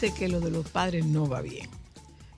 parece que lo de los padres no va bien.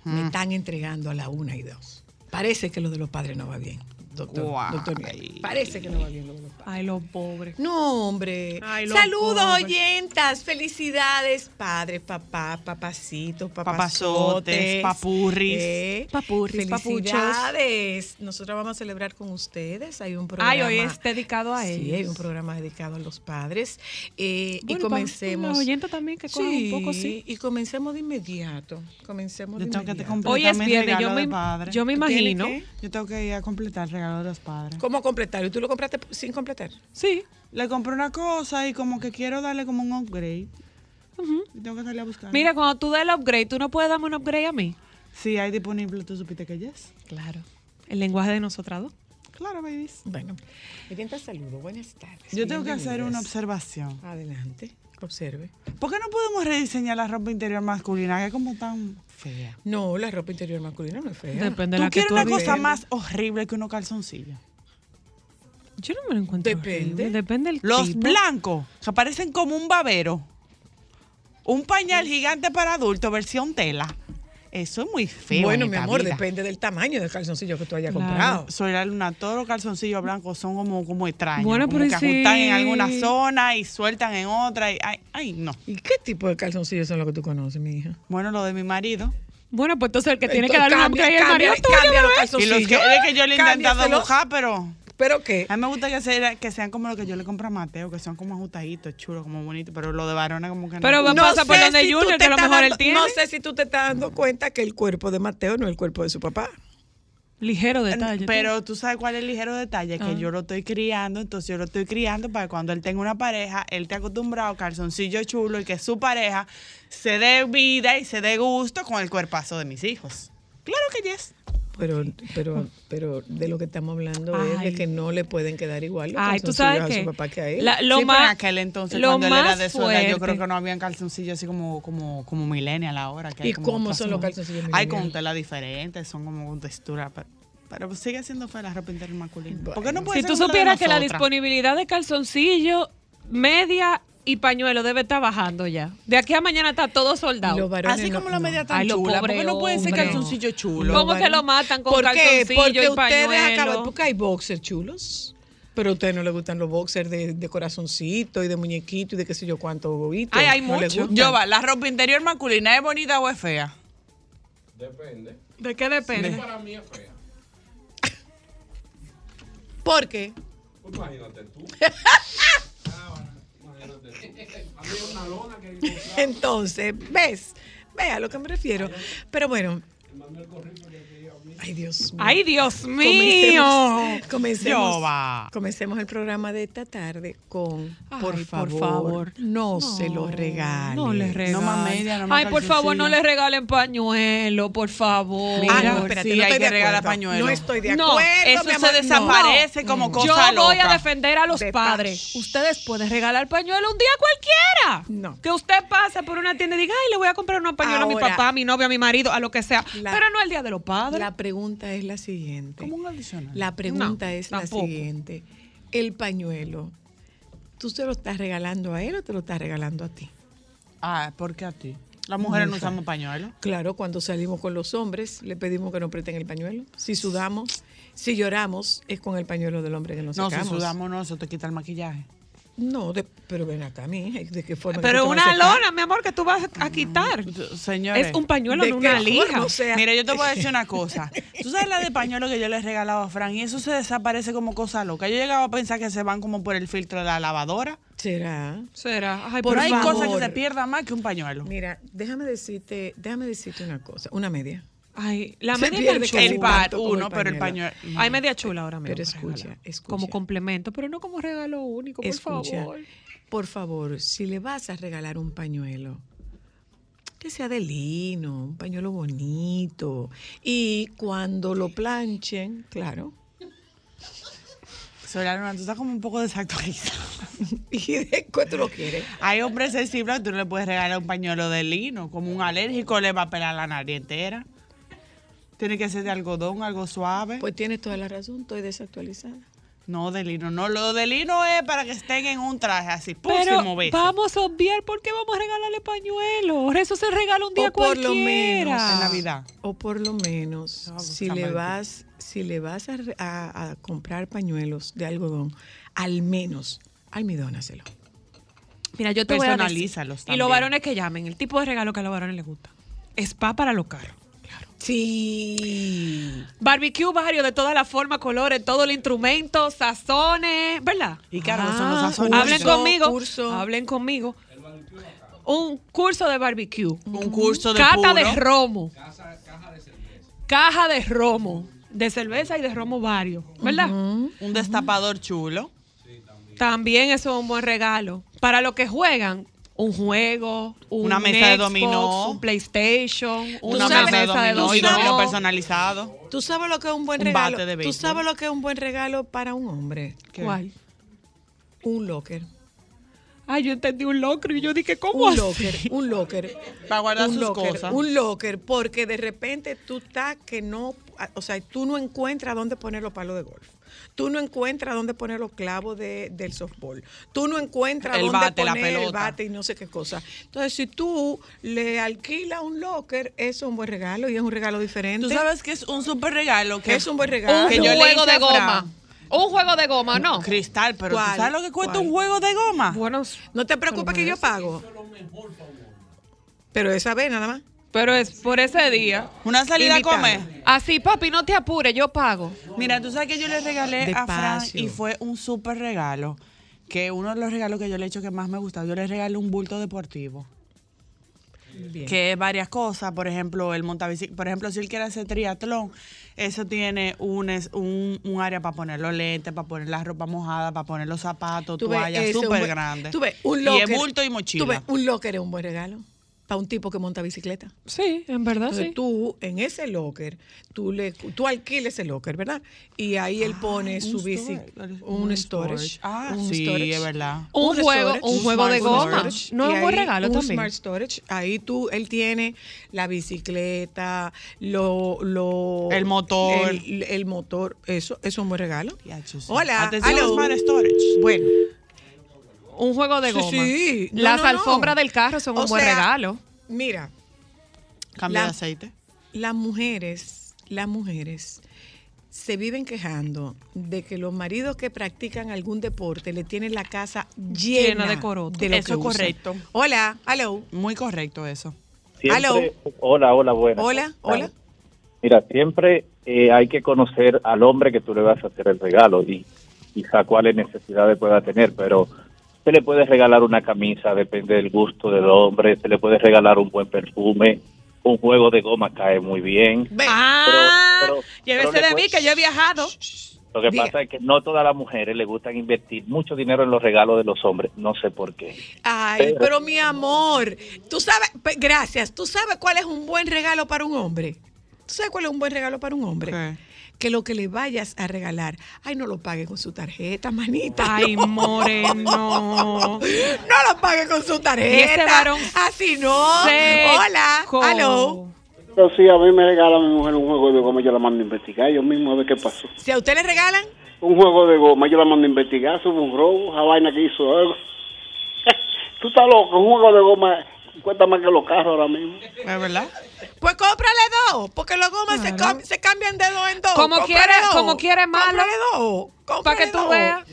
Me Mm. están entregando a la una y dos. Parece que lo de los padres no va bien, doctor, Guay. doctor. Parece que no va bien lo de. Ay, los pobres. No, hombre. Ay, los Saludos, pobres. oyentas. Felicidades, padre, papá, papacito, Papazotes, papurris. Eh, Papurris, Felicidades. Nosotros vamos a celebrar con ustedes. Hay un programa. Ay, hoy es dedicado a ellos. Sí, hay un programa dedicado a los padres. Eh, y Bueno, pa- comencemos. los oyentes también que cojan un poco, sí. Y comencemos de inmediato. Comencemos de Yo tengo que te inmediato. completar Hoy es viernes, regalo yo de me, yo me ¿Tiene imagino. Yo tengo que ir a completar el regalo de los padres. ¿Cómo completar? ¿Y tú lo compraste sin completar? Sí. Le compré una cosa y como que quiero darle como un upgrade. Y tengo que salir a buscar. Mira, cuando tú des el upgrade, ¿tú no puedes darme un upgrade a mí? Sí, hay disponible, tú supiste que yes. Claro. El lenguaje de nosotras dos. Claro, babies. Bueno, oyentes, saludos. Buenas tardes. Yo tengo que hacer una observación. Adelante, observe. ¿Por qué no podemos rediseñar la ropa interior masculina que es como tan fea? No, la ropa interior masculina no es fea. Depende de ¿Tú la que quieres tú una cosa más horrible que unos calzoncillos? Yo no me lo encuentro. Depende. horrible. Depende del Los tipo. blancos, que parecen como un babero. Un pañal gigante para adultos, versión tela. Eso es muy feo. bueno, en mi amor, vida. depende del tamaño del calzoncillo que tú hayas Claro. comprado. Soy la luna, todos los calzoncillos blancos son como, como extraños. Bueno, como pero que ¿y si- ajustan en alguna zona y sueltan en otra. Y, ay, ay, no. ¿Y qué tipo de calzoncillos son los que tú conoces, mi hija? Bueno, lo de mi marido. Bueno, pues entonces el que tiene que darle un cambia- upgrade es el marido cambia- tuyo, cambia los bebé. Y los que, es que yo le he intentado buscar, pero ¿Pero qué? a mí me gusta que, sea- que sean como los que yo le compro a Mateo, que son como ajustaditos, chulos, como bonitos, pero lo de varones como que no. Pero pasa por sé donde Junior, te que a lo mejor él dando- tiene. No sé si tú te estás dando cuenta que el cuerpo de Mateo no es el cuerpo de su papá. Ligero detalle. Pero tú sabes cuál es el ligero detalle, que Ah. yo lo estoy criando, entonces yo lo estoy criando para que cuando él tenga una pareja, él esté acostumbrado a calzoncillo chulo y que su pareja se dé vida y se dé gusto con el cuerpazo de mis hijos. Claro que yes. Pero, pero, pero de lo que estamos hablando es de Ay. que no le pueden quedar igual los Ay, tú sabes a que su papá que a él. la- lo sí, pero más en aquel entonces, lo cuando él era más de su edad, yo creo que no habían calzoncillos así como, como, como millennial ahora. Que hay ¿Y como cómo son los calzoncillos Hay con tela diferentes, son como con textura. Pero, pero sigue siendo fea la ropa interior masculina. Bueno. ¿Por qué no puede Si ser tú supieras que la disponibilidad de calzoncillo, media y pañuelo debe estar bajando ya. De aquí a mañana está todo soldado. Así no- como la media tan Ay, chula. ¿Por pobre qué no puede ser calzoncillo chulo? ¿Cómo que varones- lo matan con ¿Por calzoncillo Porque y ustedes pañuelo? acaban, porque hay boxers chulos. Pero a ustedes no les gustan los boxers de, de corazoncito y de muñequito y de qué sé yo cuánto bobito. Ay, hay ¿No mucho. Yo va, ¿la ropa interior masculina es bonita o es fea? Depende. ¿De qué depende? Para mí es fea. ¿Por qué? Pues imagínate tú. Entonces, ¿ves? Ve a lo que me refiero. Pero bueno. Ay, Dios mío. Ay, Dios mío. Comencemos, comencemos, Yo va. comencemos el programa de esta tarde con, Ay, por por favor, favor. no, se lo regalen. No le regalen. No más media, no más Ay, por favor, no le regalen pañuelo, por favor. Ah, Mira, no, espérate, sí, no hay que regalar pañuelo. No estoy de No, acuerdo. Eso mi se amor, desaparece como cosa Yo voy a loca. defender a los De padres. paz. Ustedes pueden regalar pañuelo un día cualquiera. No. Que usted pase por una tienda y diga, ay, le voy a comprar unos pañuelos a mi papá, a mi novio, a mi marido, a lo que sea. La- Pero no el día de los padres. La pregunta es la siguiente. Como un adicional. La pregunta No, es la siguiente. El pañuelo, ¿tú se lo estás regalando a él o te lo estás regalando a ti? Ah, ¿por qué a ti? Las mujeres no usamos pañuelo. Claro, cuando salimos con los hombres, le pedimos que nos presten el pañuelo. Si sudamos, si lloramos, es con el pañuelo del hombre que nos No, si sacamos. sudamos no, eso te quita el maquillaje. No, de- pero ven acá, mi hija, ¿de qué forma? Pero una lona, mi amor, que tú vas a quitar. Señores. Es un pañuelo, ¿De no una lija. O sea, Mira, yo te voy a decir una cosa. Tú sabes la de pañuelo que yo le regalaba a Fran y eso se desaparece como cosa loca. Yo llegaba a pensar que se van como por el filtro de la lavadora. ¿Será? Será. Ay, Por Pero hay favor. cosas que se pierdan más que un pañuelo. Mira, déjame decirte, déjame decirte una cosa, una media. Ay, la Se media pierde casi El chula. par, uno, el pero el pañuelo. Hay media chula ahora mismo. Pero escucha, escucha. Como complemento, pero no como regalo único, por Escucha, favor. por favor, si le vas a regalar un pañuelo, que sea de lino, un pañuelo bonito. Y cuando lo planchen, claro. Soy la luna, tú estás como un poco desactualizada. ¿Y de tú lo quieres? Hay hombres sensibles que tú no le puedes regalar un pañuelo de lino. Como un alérgico le va a pelar la nariz entera. Tiene que ser de algodón, algo suave. Pues tienes toda la razón, estoy desactualizada. No, de lino, no. Lo de lino es para que estén en un traje así, Pero vamos a obviar por qué vamos a regalarle pañuelos. Eso se regala un día O por lo cualquiera. menos En Navidad. O por lo menos, No, si le vas, si le vas a, re- a- a comprar pañuelos de algodón, al menos almidónaselo. Mira, yo te voy a decir. Y los varones que llamen, el tipo de regalo que a los varones les gusta. Spa para los carros. Sí. Barbecue varios de todas las formas, colores, todo el instrumento, sazones, ¿verdad? Y claro, son Ah, los sazones. Hablen Curso, conmigo. curso. Hablen conmigo. Un curso de barbecue. Un curso de Cata puro. de romo. Caja de romo. De cerveza y de romo varios. ¿Verdad? Un destapador chulo. También eso es un buen regalo. Para los que juegan, un juego, un Una mesa de dominó. un PlayStation, Una sabes- mesa de dominó y dominó personalizado. ¿Tú sabes lo que es un buen Un regalo? bate de ¿Tú sabes lo que es un buen regalo para un hombre? ¿Qué? ¿Cuál? Un locker. Ay, yo entendí un locro y yo dije, ¿cómo Un así? locker, un locker. Para guardar un sus locker, cosas. Un locker, porque de repente tú estás que no, o sea, tú no encuentras dónde poner los palos de golf. Tú no encuentras dónde poner los clavos de- del softball. Tú no encuentras El dónde bate, la poner el bate y no sé qué cosa. Entonces, si tú le alquilas un locker, eso es un buen regalo y es un regalo diferente. Tú sabes que es un súper regalo. Que es un buen regalo. Un Que yo le juego de goma. Fran. Un juego de goma, ¿no? Cristal, pero ¿tú ¿Cuál? sabes lo que cuesta ¿Cuál? un juego de goma? Bueno, No te preocupes que yo pago. Pero esa vez nada más. Pero es por ese día. Una salida a comer. Así, papi, no te apures, yo pago. Mira, tú sabes que yo le regalé a Fran y fue un súper regalo. Que uno de los regalos que yo le he hecho que más me gusta, yo le regalé un bulto deportivo. Bien. Que es varias cosas, por ejemplo, el montabicicleta, por ejemplo, si él quiere hacer triatlón, eso tiene un, es- un, un área para poner los lentes, para poner la ropa mojada, para poner los zapatos, toallas, súper grande. Tú ves, un y locker. es bulto y mochila. Tú ves, un locker es un buen regalo para un tipo que monta bicicleta. Sí, en verdad Entonces sí. tú, en ese locker, tú le tú alquiles ese locker, ¿verdad? Y ahí él pone Ah, su bici, un, un storage. storage. Ah, un sí, storage. es verdad. Un Un juego, storage, un juego de goma. No es un buen regalo un también. Smart storage. Ahí tú, él tiene la bicicleta, lo, lo El motor. el, el motor. Eso, eso es un buen regalo. Sí. Hola. Smart Storage. Bueno, Un juego de goma. sí. No, Las no, no. alfombras del carro son O un buen sea, regalo. mira, Cambio La- de aceite. las mujeres, las mujeres se viven quejando de que los maridos que practican algún deporte le tienen la casa llena, Llena de coroto. de lo Eso es correcto. Hola, hello. Muy correcto eso. Siempre. Hola, hola, buenas. Hola, hola. Mira, siempre eh, hay que conocer al hombre que tú le vas a hacer el regalo y quizá cuáles necesidades pueda tener, pero se le puede regalar una camisa, depende del gusto del hombre, se le puede regalar un buen perfume, un juego de goma cae muy bien. Ah, pero- llévese pero de mí que yo he viajado. Lo que Diga. pasa es que no todas las mujeres le gustan invertir mucho dinero en los regalos de los hombres, no sé por qué. Ay, Pero- pero mi amor, tú sabes, gracias, tú sabes cuál es un buen regalo para un hombre. ¿Tú sabes cuál es un buen regalo para un hombre? Que lo que le vayas a regalar, ay, no lo pague con su tarjeta, manita. Ay, no. moreno. No lo pague con su tarjeta. Y ese varón Así no. Hola, seco. hello. Pero sí, a mí me regala mi mujer un juego de goma, yo la mando a investigar, yo mismo a ver qué pasó. Si a usted le regalan, Un juego de goma, yo la mando a investigar, sube un robo, esa vaina que hizo algo. Tú estás loco, un juego de goma cuesta más que los carros ahora mismo. ¿Es verdad? pues cómprale dos, porque los gomas se, Claro. cam- se cambian de dos en dos. Como Cómprale quiere- dos. como quiere malo. Cómprale dos. Para que tú dos. veas.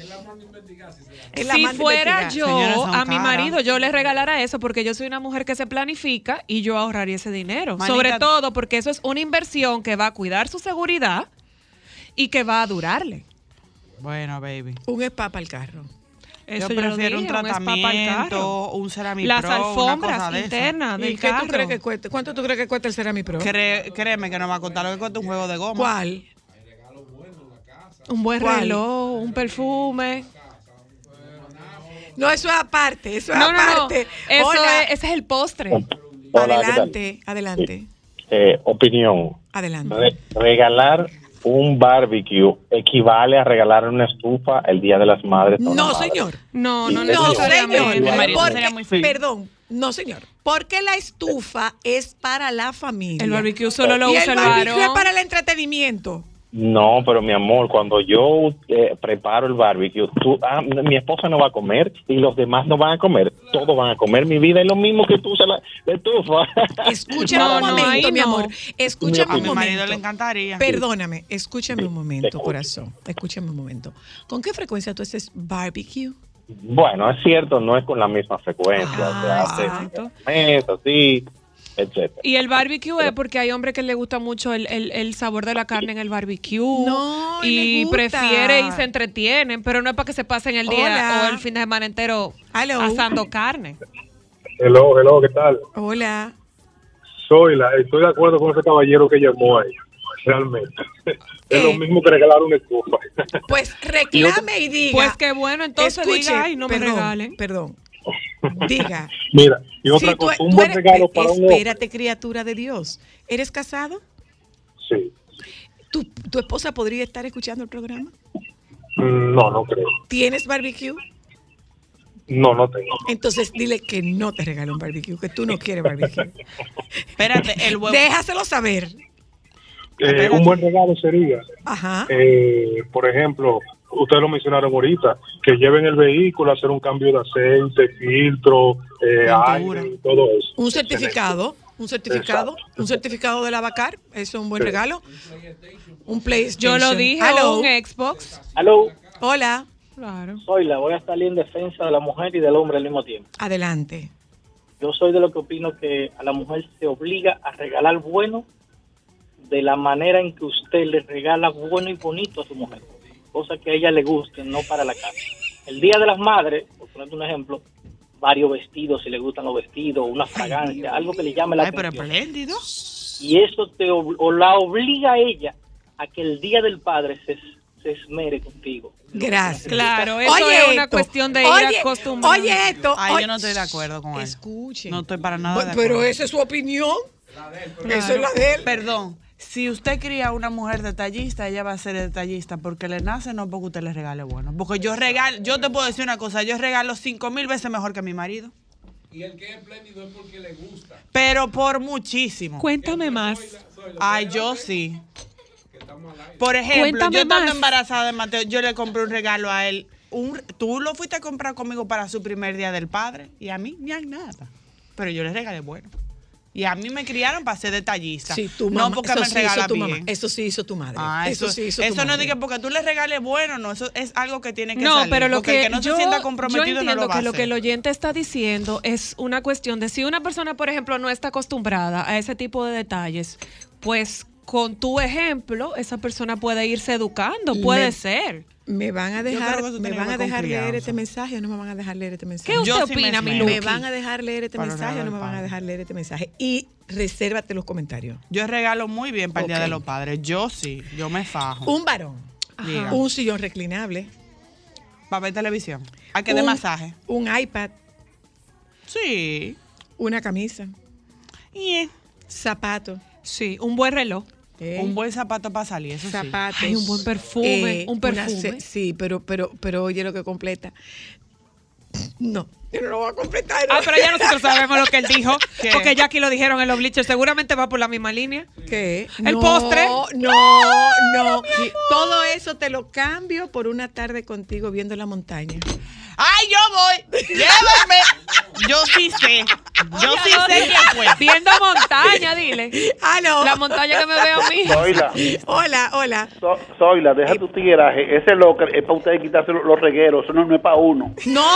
Si fuera yo a mi marido, yo le regalara eso porque yo soy una mujer que se planifica y yo ahorraría ese dinero. Manita- Sobre todo porque eso es una inversión que va a cuidar su seguridad y que va a durarle. Bueno, baby. Un spa para el carro. Eso yo prefiero un dije, el carro. tratamiento, un Cerami Las Pro, una alfombras de internas ¿Y del qué carro. tú crees que cuesta? ¿Cuánto tú crees que cuesta el Cerami Pro? Cré- créeme que no va a costar lo que cuesta un juego de goma. ¿Cuál? Un buen ¿Cuál? reloj, un perfume. No, eso es aparte, eso es No, no, no. aparte. Eso Hola. es, ese es el postre. Adelante, adelante, Eh, opinión. adelante. Re- regalar un barbecue equivale a regalar una estufa el Día de las Madres. No, madre. señor. No, no, No, No, señor. Porque- perdón, no, señor. Porque la estufa es para la familia. El barbecue solo lo y usa el el barbecue es para el entretenimiento. No, pero mi amor, cuando yo eh, preparo el barbecue, tú, ah, mi esposa no va a comer y los demás no van a comer. Todos van a comer. Mi vida es lo mismo que tú, se la de estufa. Escúchame No, un no, momento, mi no. amor. Escúchame A un mi marido momento. le encantaría. Perdóname, escúchame un momento, corazón. Escúchame un momento. ¿Con qué frecuencia tú haces barbecue? bueno, es cierto, no es con la misma frecuencia. Ah, se hace exacto. mes, Y el barbecue es porque hay hombres que le gusta mucho el, el- el sabor de la carne en el barbecue. No, y prefiere y se entretienen, pero no es para que se pasen el día Hola. o el fin de semana entero Hello. asando carne. Hello, hello, ¿qué tal? Hola. Soy la, estoy de acuerdo con ese caballero que llamó ahí, realmente. Es lo Eh. mismo que regalar una estufa. Pues reclame y diga. Pues qué bueno, entonces Escuche, diga, ay, no perdón, me regalen. Perdón. Diga. Mira, y otra Si tú- cosa, tú un buen eres- regalo para un hombre. Espérate, criatura de Dios. ¿Eres casado? Sí. ¿Tu, ¿Tu esposa podría estar escuchando el programa? Mm, No, no creo. ¿Tienes barbecue? No, no tengo. Entonces dile que no te regale un barbecue, que tú no quieres barbecue. Espérate, el huevo. Déjaselo saber. Eh, un buen regalo sería, Ajá. eh, por ejemplo, ustedes lo mencionaron ahorita, que lleven el vehículo a hacer un cambio de aceite, filtro, eh, aire todo eso. Un certificado, un certificado, un certificado de la Bacar, eso es un buen Sí. regalo. Un PlayStation. Yo lo dije, Hello. un Xbox. Aló, Hola, Claro. soy la, voy a salir en defensa de la mujer y del hombre al mismo tiempo. adelante. Yo soy de lo que opino que a la mujer se obliga a regalar bueno de la manera en que usted le regala bueno y bonito a su mujer, cosa que a ella le guste, no para la casa. El Día de las Madres, por ponerte un ejemplo, varios vestidos, si le gustan los vestidos, una fragancia, algo que le llame la Ay, pero atención. espléndido. Y eso te ob- o la obliga a ella a que el Día del Padre se, se esmere contigo. Gracias. Claro, eso Oye es una esto, cuestión de ir oye, acostumbrando. Oye esto. Ay, oye- yo no estoy de acuerdo con él. Escuchen. No estoy para nada de Pero esa es su opinión. Claro. Eso es la de él. Perdón, si usted cría una mujer detallista, ella va a ser detallista porque le nace, no porque usted le regale bueno. Porque yo regalo, yo te puedo decir una cosa, yo regalo cinco mil veces mejor que mi marido. Y el que es espléndido es porque le gusta. Pero por muchísimo. Cuéntame más. Ay, yo sí. Por ejemplo, Cuéntame yo estando más. embarazada de Mateo, yo le compré un regalo a él. Un, tú lo fuiste a comprar conmigo para su primer día del padre y a mí ni a nada. Pero yo le regalé bueno. Y a mí me criaron para ser detallista. Sí, tu no porque eso me sí regala hizo tu bien. mamá. Eso sí hizo tu madre. Ah, eso, eso sí hizo eso tu no madre. diga porque tú le regales bueno, no, eso es algo que tiene que No, salir. pero lo porque que, el que no yo, se sienta yo comprometido entiendo no lo va que a lo que el oyente está diciendo es una cuestión de si una persona, por ejemplo, no está acostumbrada a ese tipo de detalles, pues con tu ejemplo, esa persona puede irse educando, puede Me- ser. Me van a dejar, me van a dejar leer este mensaje o no me van a dejar leer este mensaje. ¿Qué usted Yo opina, mi me van a dejar leer este Para mensaje o no me van a dejar leer este mensaje. Y resérvate los comentarios. Yo regalo muy bien para el Día de los Padres. Yo sí, yo me fajo. Un varón. Un sillón reclinable. Para ver televisión. ¿A qué de masaje? Un iPad. Sí. Una camisa. Y Zapatos. Sí, un buen reloj. ¿Eh? un buen zapato para salir, eso sí. zapatos. Ay, un buen perfume, un una perfume. sí, pero, pero, pero oye lo que completa. No, yo no lo voy a completar. Ah, pero ya nosotros sabemos lo que él dijo, ¿Qué? porque ya aquí lo dijeron en los bleachers, seguramente va por la misma línea. ¿Qué? ¿El No, postre? No, no. Todo eso te lo cambio por una tarde contigo viendo la montaña. ¡Ay, yo voy! ¡Llévame! Yo sí sé. Yo sí sé quién fue. Viendo montaña, dile. ¡Aló! La montaña que me veo a mí. Zoila, Hola, hola. So- Zoila, deja tu tigueraje. Ese locker es para ustedes quitarse los, los regueros, eso no, no es para uno. No,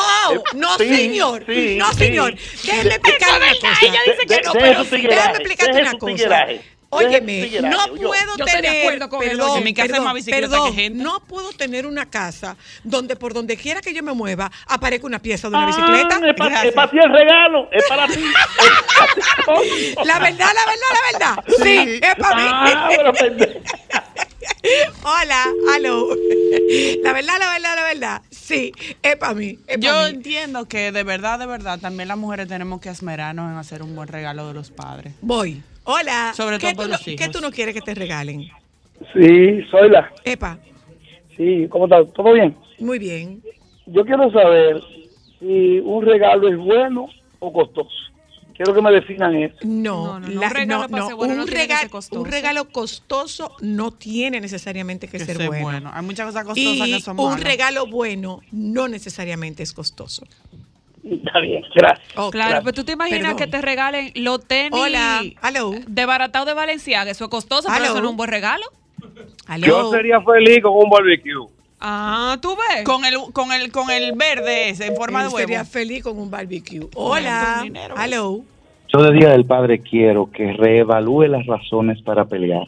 no, sí, señor. sí, no, sí. señor. Déjeme explicar una cosa. ella dice que no, Déjeme pero sí. explicarte una cosa. Óyeme, no yo. puedo Yo estoy de tener, acuerdo con perdón. En mi casa perdón, más bicicleta perdón, que gente. no puedo tener una casa donde por donde quiera que yo me mueva aparezca una pieza de una Ah, bicicleta. es para ti el regalo, es para ti. La verdad, la verdad, la verdad. Sí, es para mí. Ah, pero pendejo. Hola, aló. La verdad, la verdad, la verdad. Sí, es para mí. es pa' Yo mí. entiendo que de verdad, de verdad, también las mujeres tenemos que esmerarnos en hacer un buen regalo de los padres. Voy. Hola. Sobre ¿Qué todo tú por no- los ¿Qué hijos. tú no quieres que te regalen? Sí, soy la. Epa, Sí, ¿cómo estás? ¿Todo bien? muy bien. Yo quiero saber si un regalo es bueno o costoso. ¿Qué Quiero que me definan eso. No, No, no, la- un regalo no, bueno un, regalo costoso no tiene necesariamente que, Que ser bueno. bueno. Hay muchas cosas costosas Y que son un malas. regalo bueno no necesariamente es costoso. Está bien, gracias. Claro, pero tú te imaginas Perdón. que te regalen los tenis Hola, hello, de baratado de Valenciaga. Eso es costoso, pero eso no es un buen regalo. hello. Yo sería feliz con un barbecue. Ah, tú ves. Con el, con el, con el verde ese, en forma Él de huevo. sería feliz con un barbecue. Hola, hello. Yo de Día del Padre quiero que reevalúe las razones para pelear.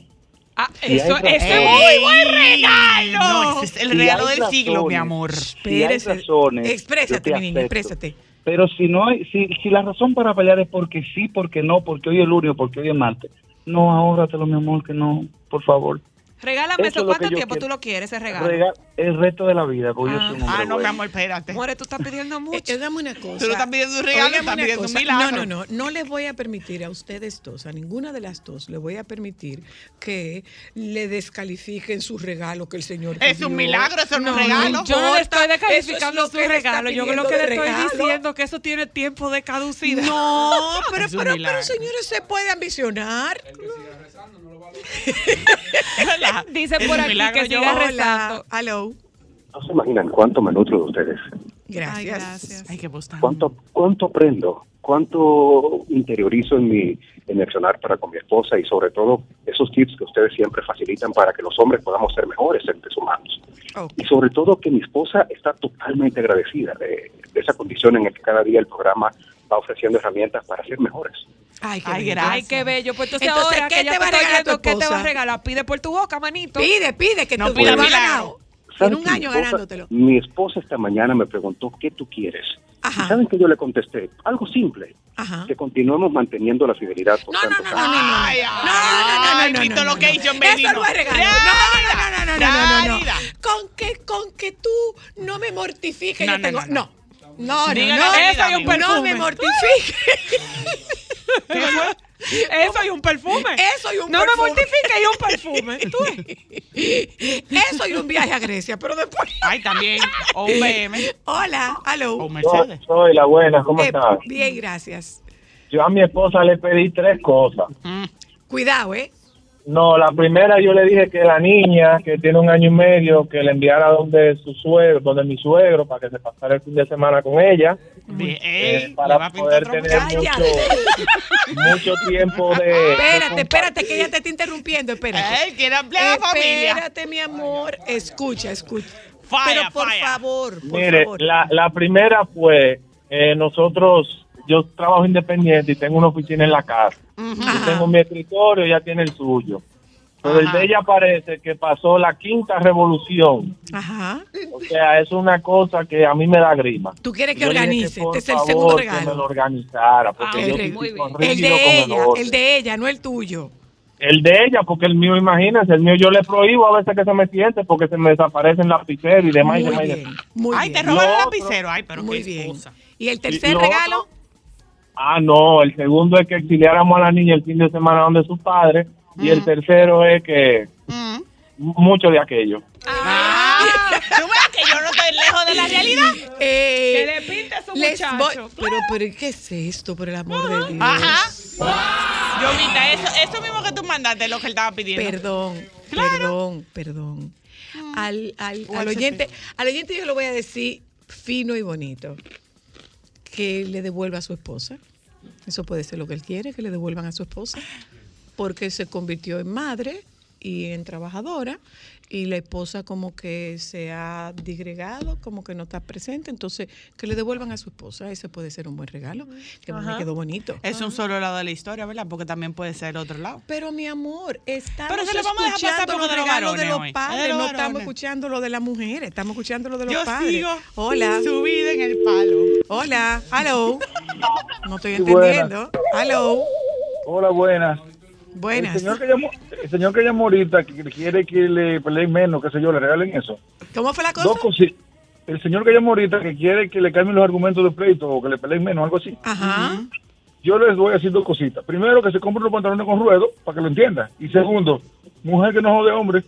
Ah, Si eso, es muy buen regalo. No, ese es el Si regalo del siglo, mi amor. Si hay Espérese. Exprésate, te mi niña, acepto. exprésate. Pero si no hay, si, si la razón para pelear es porque sí, porque no, porque hoy es lunes, porque hoy es martes, no, ahórratelo, mi amor, que no, por favor. Regálame Eso que ¿Cuánto yo tiempo quiero. tú lo quieres, ese regalo? Rega- el resto de la vida, porque yo Ah. soy un hombre Ah, no, mi amor, espérate. More, tú estás pidiendo Eh, mucho. Óigame una cosa. Tú no estás pidiendo un regalo, estás pidiendo un milagro. No, no, no. No les voy a permitir a ustedes dos, a ninguna de las dos, le voy a permitir que le descalifiquen su regalo que el Señor Es pidió. un milagro, eso no es un regalo. Yo no le estoy descalificando es su que regalo. Yo creo que le estoy regalo. diciendo que eso tiene tiempo de caducidad. No, pero, pero, pero señores, se puede ambicionar. Dice por aquí que yo- siga Hola, rezando. hello. No se imaginan cuánto me nutro de ustedes. Gracias. Ay, gracias. Ay, qué ¿Cuánto, cuánto aprendo? ¿Cuánto interiorizo en mi, en accionar para con mi esposa? Y sobre todo, esos tips que ustedes siempre facilitan para que los hombres podamos ser mejores seres humanos. Ok. Y sobre todo que mi esposa está totalmente agradecida de, de esa condición en la que cada día el programa va ofreciendo herramientas para ser mejores. Ay, qué Ay, gracias. Ay, qué bello. Pues entonces, Entonces, ahora ¿qué que te va regalar ¿qué te va a regalar? Pide por tu boca, manito. Pide, pide, que No tú lo milagro. ganado. ¿Saben En un que año esposa- ganándotelo. Mi esposa esta mañana me preguntó, ¿qué tú quieres? Ajá. ¿Saben que yo le contesté? Algo simple, Ajá. que continuemos manteniendo la fidelidad por No, no, tantos no, no, no, no. Ay, No, no, no, no, ay, no, no, no, no, Location, no. Benino. Eso no es regalo. No, no, no, no, no, no, no, no. Con que, con que tú no me mortifiques, No, yo no, tengo. no, No. no. No, no, Dígale no, la eso no. Eso y un perfume. Eso y un no perfume. me mortifique y un perfume. Eso y un viaje a Grecia, pero después. Ay, también. O un BM. Hola. O un Mercedes. Soy la buena, ¿cómo Eh, estás? bien, gracias. Yo a mi esposa le pedí tres cosas. Mm. Cuidado, ¿eh? No, la primera yo le dije que la niña, que tiene un año y medio, que le enviara donde su suegro, donde mi suegro, para que se pasara el fin de semana con ella, Bien, eh, para poder tener mucho, mucho tiempo de... de Espérate, espérate, que ella te está interrumpiendo, espérate. Él quiere ampliar la familia. Espérate, mi amor. Escucha, escucha. Falla, Pero por falla. favor, por Mire, favor. la, la primera fue, eh, nosotros, yo trabajo independiente y tengo una oficina en la casa. Yo tengo mi escritorio, ella tiene el suyo. Pero el de ella parece que pasó la quinta revolución. Ajá. O sea, es una cosa que a mí me da grima. Tú quieres que Yo organice. por Este es el favor, segundo Que me lo regalo. organizara, porque Ah, yo muy bien. El de ella, el de ella, no el tuyo. El de ella, porque el mío, imagínese, el mío yo le prohíbo a veces que se me siente porque se me desaparecen lapiceros y demás. y demás, y bien, demás. muy Ay, te bien. roban el lapicero. Ay, pero Muy qué bien. excusa. ¿Y el tercer lo regalo? otro- Ah, no, el segundo es que exiliáramos a la niña el fin de semana donde su padre. Y el tercero es que Mm. mucho de aquello. Ah, ¿Tú ves que yo no estoy lejos de la realidad? Eh, Que le pinte a su muchacho. voy- pero, pero, ¿qué es esto, por el amor de Dios? Ajá. Yo, Vita, eso, eso mismo que tú mandaste es lo que él estaba pidiendo. Perdón, perdón, perdón. Al, al, ¿Cuál al se oyente, al oyente yo le voy a decir fino y bonito que le devuelva a su esposa. Eso puede ser lo que él quiere, que le devuelvan a su esposa, porque se convirtió en madre y en trabajadora y la esposa como que se ha disgregado, como que no está presente, entonces que le devuelvan a su esposa, ese puede ser un buen regalo, que me Ajá. quedó bonito. Es un solo lado de la historia, ¿verdad? Porque también puede ser el otro lado. Pero mi amor, estamos Pero se lo vamos a dejar pasar los de los regalos de los padres, de los no estamos escuchando lo de las mujeres, estamos escuchando lo de los Yo padres. sigo Hola. subida en el palo. Hola, hello. No estoy entendiendo. Hello. Hola, buenas. Buenas. El señor que llamó, el señor que llamó ahorita que quiere que le peleen menos, qué sé yo, le regalen eso. ¿Cómo fue la cosa? Dos cositas. El señor que llamó ahorita que quiere que le cambien los argumentos de pleito o que le peleen menos, algo así. Ajá. Yo les voy a decir dos cositas. Primero, que se compren los pantalones con ruedo, para que lo entienda. Y segundo, mujer que no jode hombre.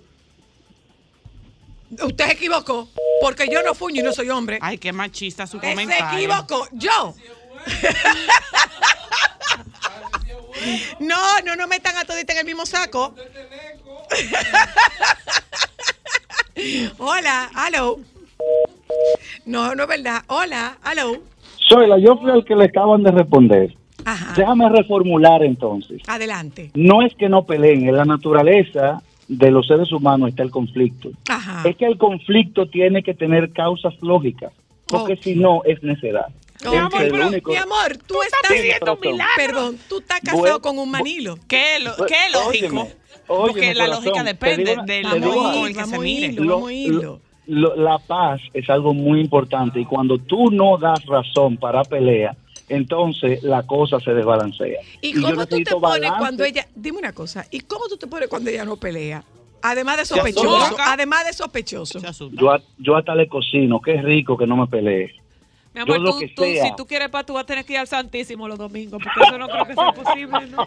Usted se equivocó, porque yo no fuño y no soy hombre. Ay, qué machista su Se comentario. equivocó. Yo. No, no nos metan a todita en el mismo saco. Hola, hello. No, no es verdad. Hola, hello. Soy la, yo fui el que le acaban de responder. Ajá. Déjame reformular entonces. Adelante. No es que no peleen, en la naturaleza de los seres humanos está el conflicto. Ajá. Es que el conflicto tiene que tener causas lógicas, porque si no es necedad. Mi, amor, Entre lo pero, único- mi amor, tú, estás pidiendo un milagro. Perdón, tú estás casado Bueno, con un manilo. ¿Qué, lo- qué lógico? óyeme, Porque la corazón, lógica depende una- del el que se mire. Lo- lo- la paz es algo muy importante y cuando tú no das razón para pelea, entonces la cosa se desbalancea. ¿Y cómo tú te pones balance. cuando ella, dime una cosa, ¿y cómo tú te pones cuando ella no pelea? Además de sospechoso, además de sospechoso. Yo, yo hasta le cocino, qué rico que no me pelee. Mi amor, Yo lo tú, que tú, sea. si tú quieres pa, tú vas a tener que ir al Santísimo los domingos, porque eso no creo que sea posible, ¿no?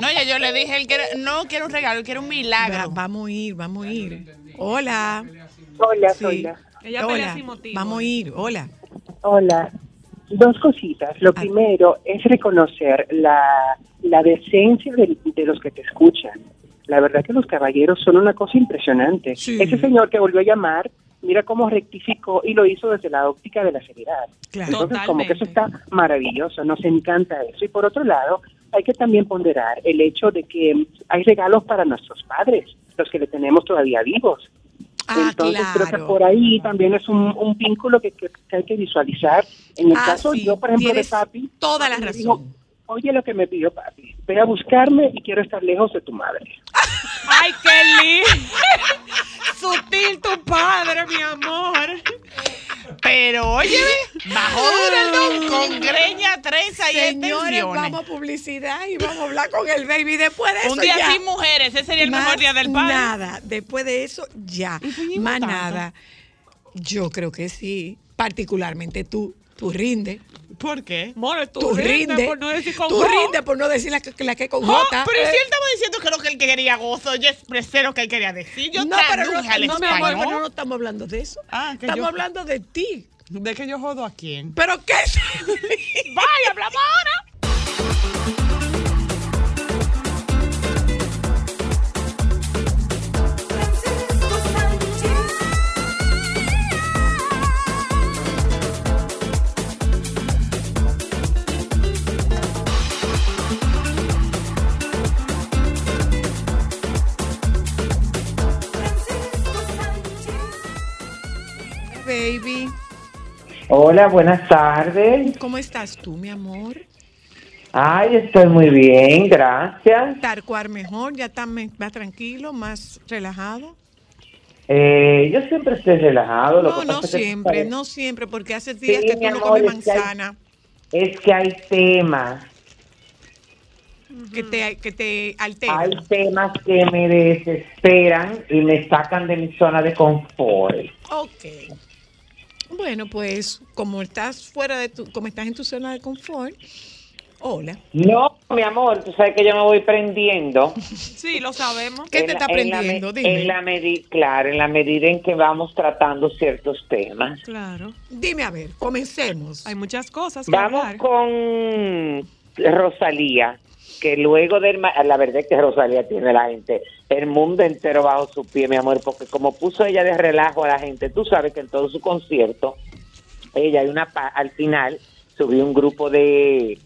No, ya yo le dije, él quiere, no quiere un regalo, él quiere un milagro. vamos a ir, vamos a ir. Hola. Hola, Sí. hola. Ella Hola. pelea sin motivo. Vamos a ir, hola. Hola. Dos cositas. Lo primero es reconocer la, la decencia de, de los que te escuchan. La verdad que los caballeros son una cosa impresionante. Ese señor que volvió a llamar, mira cómo rectificó y lo hizo desde la óptica de la seriedad. Claro. Entonces, como que eso está maravilloso, nos encanta eso. Y por otro lado, hay que también ponderar el hecho de que hay regalos para nuestros padres, los que le tenemos todavía vivos. Entonces creo que por ahí también es un, un vínculo que, hay que visualizar. En el Ah, caso sí, yo, por ejemplo, de papi, toda la razón. dijo, Oye lo que me pidió papi, ve a buscarme y quiero estar lejos de tu madre. Ay, qué lindo. Sutil tu padre, mi amor. Pero oye, bajó Duraldón con greña, trenza y Señores, vamos a publicidad y vamos a hablar con el baby. Después de eso Un día ya. sin mujeres, ese sería el Más mejor día del padre. Nada, después de eso ya. Más tanto? nada. Yo creo que sí. Particularmente tú, tú rindes. ¿Por qué? More, tú, Tú rindes rindes. por no decir con Tú rindes por no decir la que, la que con Oh, J. pero Eh, si él estaba diciendo que lo que él quería gozo, yo expresé lo que él quería decir. Yo no, pero no, al no, mi amor, pero no estamos hablando de eso. Ah, que estamos yo- hablando de ti. ¿De que yo jodo a quién? ¿Pero qué? Vaya, hablamos ahora. Baby, Hola, buenas tardes. ¿cómo estás tú, mi amor? Ay, estoy muy bien, gracias. Tarcuar mejor, ya está más tranquilo, más relajado. Eh, yo siempre estoy relajado. lo No, que no siempre, no siempre, porque hace días Sí, que tú no comes es que hay- manzana, Es que hay temas, que te, que te alteran. hay temas que me desesperan y me sacan de mi zona de confort. Ok. Bueno, pues como estás fuera de tu, como estás en tu zona de confort, hola. No, mi amor, tú sabes que yo me voy prendiendo. Sí, lo sabemos. ¿Qué En te la- está en la prendiendo? me- Dime. En la claro, en la medida en que vamos tratando ciertos temas. Claro. Dime a ver, comencemos. Hay muchas cosas que Vamos hablar. con Rosalía, que luego del... ma- La verdad es que Rosalía tiene la gente, el mundo entero bajo su pie, mi amor, porque como puso ella de relajo a la gente, tú sabes que en todo su concierto, ella hay una pa- al final subió un grupo de,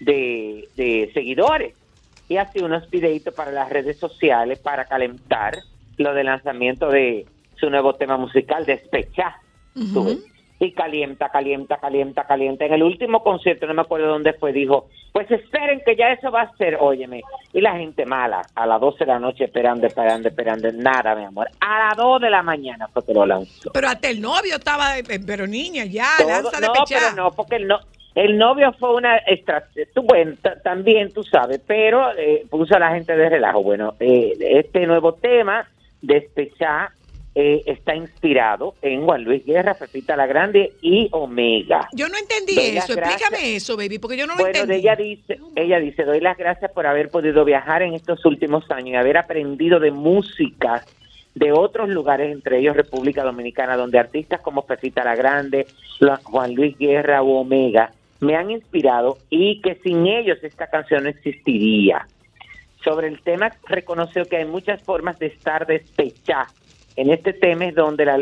de, de seguidores y hace unos videitos para las redes sociales para calentar lo del lanzamiento de su nuevo tema musical, Despecha. tú ves. Y calienta, calienta, calienta, calienta. En el último concierto, no me acuerdo dónde fue, dijo, pues esperen que ya eso va a ser, óyeme. Y la gente mala, a las 12 de la noche esperando, esperando, esperando, nada, mi amor. A las 2 de la mañana fue que lo lanzó. Pero hasta el novio estaba, eh, pero niña, ya, Todo- lanza de no, pero no, porque el, no, el novio fue una estrategia, tú, bueno, ta- también tú sabes, pero eh, puso a la gente de relajo. Bueno, eh, este nuevo tema, Despechá, eh, está inspirado en Juan Luis Guerra, Pepita la Grande y Omega. Yo no entendí Doy eso. Explícame eso, baby, porque yo no lo Bueno, entendí. de ella dice, ella dice, doy las gracias por haber podido viajar en estos últimos años y haber aprendido de música de otros lugares, entre ellos República Dominicana, donde artistas como Pepita la Grande, Juan Luis Guerra o Omega me han inspirado y que sin ellos esta canción no existiría. Sobre el tema reconoció que hay muchas formas de estar despechada. En este tema es donde la,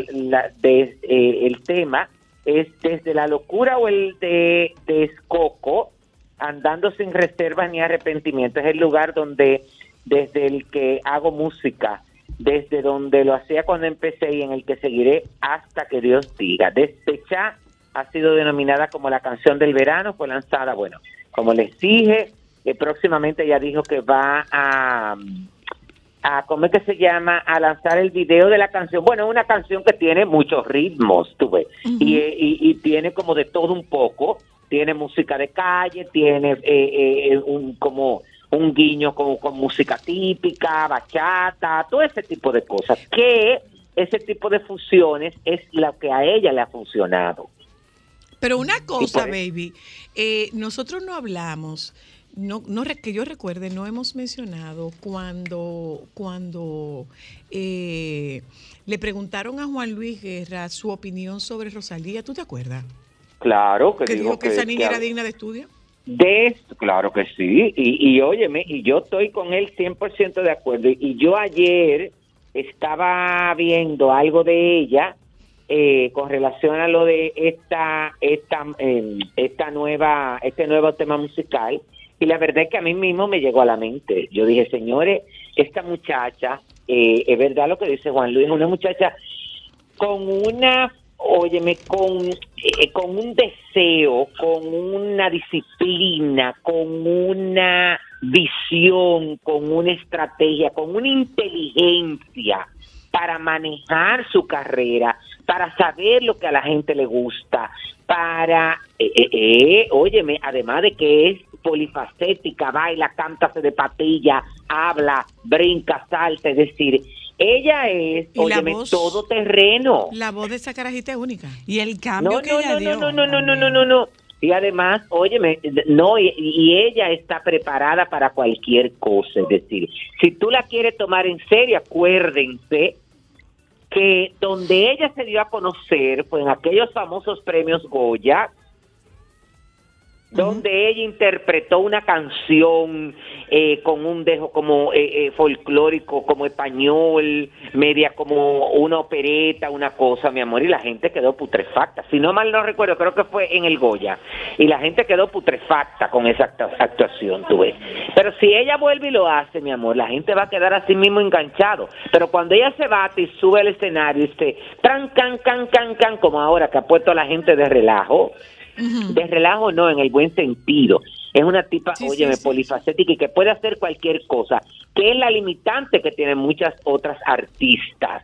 eh, el tema es desde la locura o el de descoco, andando sin reservas ni arrepentimiento. Es el lugar donde, desde el que hago música, desde donde lo hacía cuando empecé y en el que seguiré hasta que Dios diga. Despechá ha sido denominada como la canción del verano, fue lanzada, bueno, como les dije, eh, próximamente ella dijo que va a, a, ¿cómo es que se llama? A lanzar el video de la canción. Bueno, es una canción que tiene muchos ritmos, tú ves, y, eh, y, y tiene como de todo un poco, tiene música de calle, tiene eh, eh, un como un guiño con, con música típica, bachata, todo ese tipo de cosas, que ese tipo de fusiones es lo que a ella le ha funcionado. Pero una cosa, por- baby, eh, nosotros no hablamos, no, no que yo recuerde, no hemos mencionado cuando, cuando eh, le preguntaron a Juan Luis Guerra su opinión sobre Rosalía, ¿tú te acuerdas? Claro, que, Que dijo que, esa niña que- era digna de estudio. De esto, claro que sí, y, y óyeme, y yo estoy con él 100% de acuerdo, y yo ayer estaba viendo algo de ella eh, con relación a lo de esta, esta, eh, esta nueva, este nuevo tema musical, y la verdad es que a mí mismo me llegó a la mente, yo dije, señores, esta muchacha, eh, es verdad lo que dice Juan Luis, una muchacha con una, óyeme, con, eh, con un deseo, con una disciplina, con una visión, con una estrategia, con una inteligencia para manejar su carrera, para saber lo que a la gente le gusta, para, eh, eh, eh, óyeme, además de que es polifacética, baila, canta, se de patilla, habla, brinca, salta, es decir, ella es, óyeme, voz- todo terreno. La voz de esa carajita es única. Y el No, cambio que no, ella no, dio. no, no, no, no, no, no, no. Y además, óyeme, no, y, y ella está preparada para cualquier cosa. Es decir, si tú la quieres tomar en serio, acuérdense que donde ella se dio a conocer fue en aquellos famosos premios Goya, donde ella interpretó una canción eh, con un dejo como eh, eh, folclórico, como español, media como una opereta, una cosa, mi amor, y la gente quedó putrefacta. Si no mal no recuerdo, creo que fue en el Goya, y la gente quedó putrefacta con esa actua- actuación, tú ves. Pero si ella vuelve y lo hace, mi amor, la gente va a quedar así mismo enganchado. Pero cuando ella se bate y sube al escenario y se tran, can, can, can, can, como ahora que ha puesto a la gente de relajo, de relajo no, en el buen sentido. Es una tipa, óyeme, polifacética y que puede hacer cualquier cosa, que es la limitante que tienen muchas otras artistas.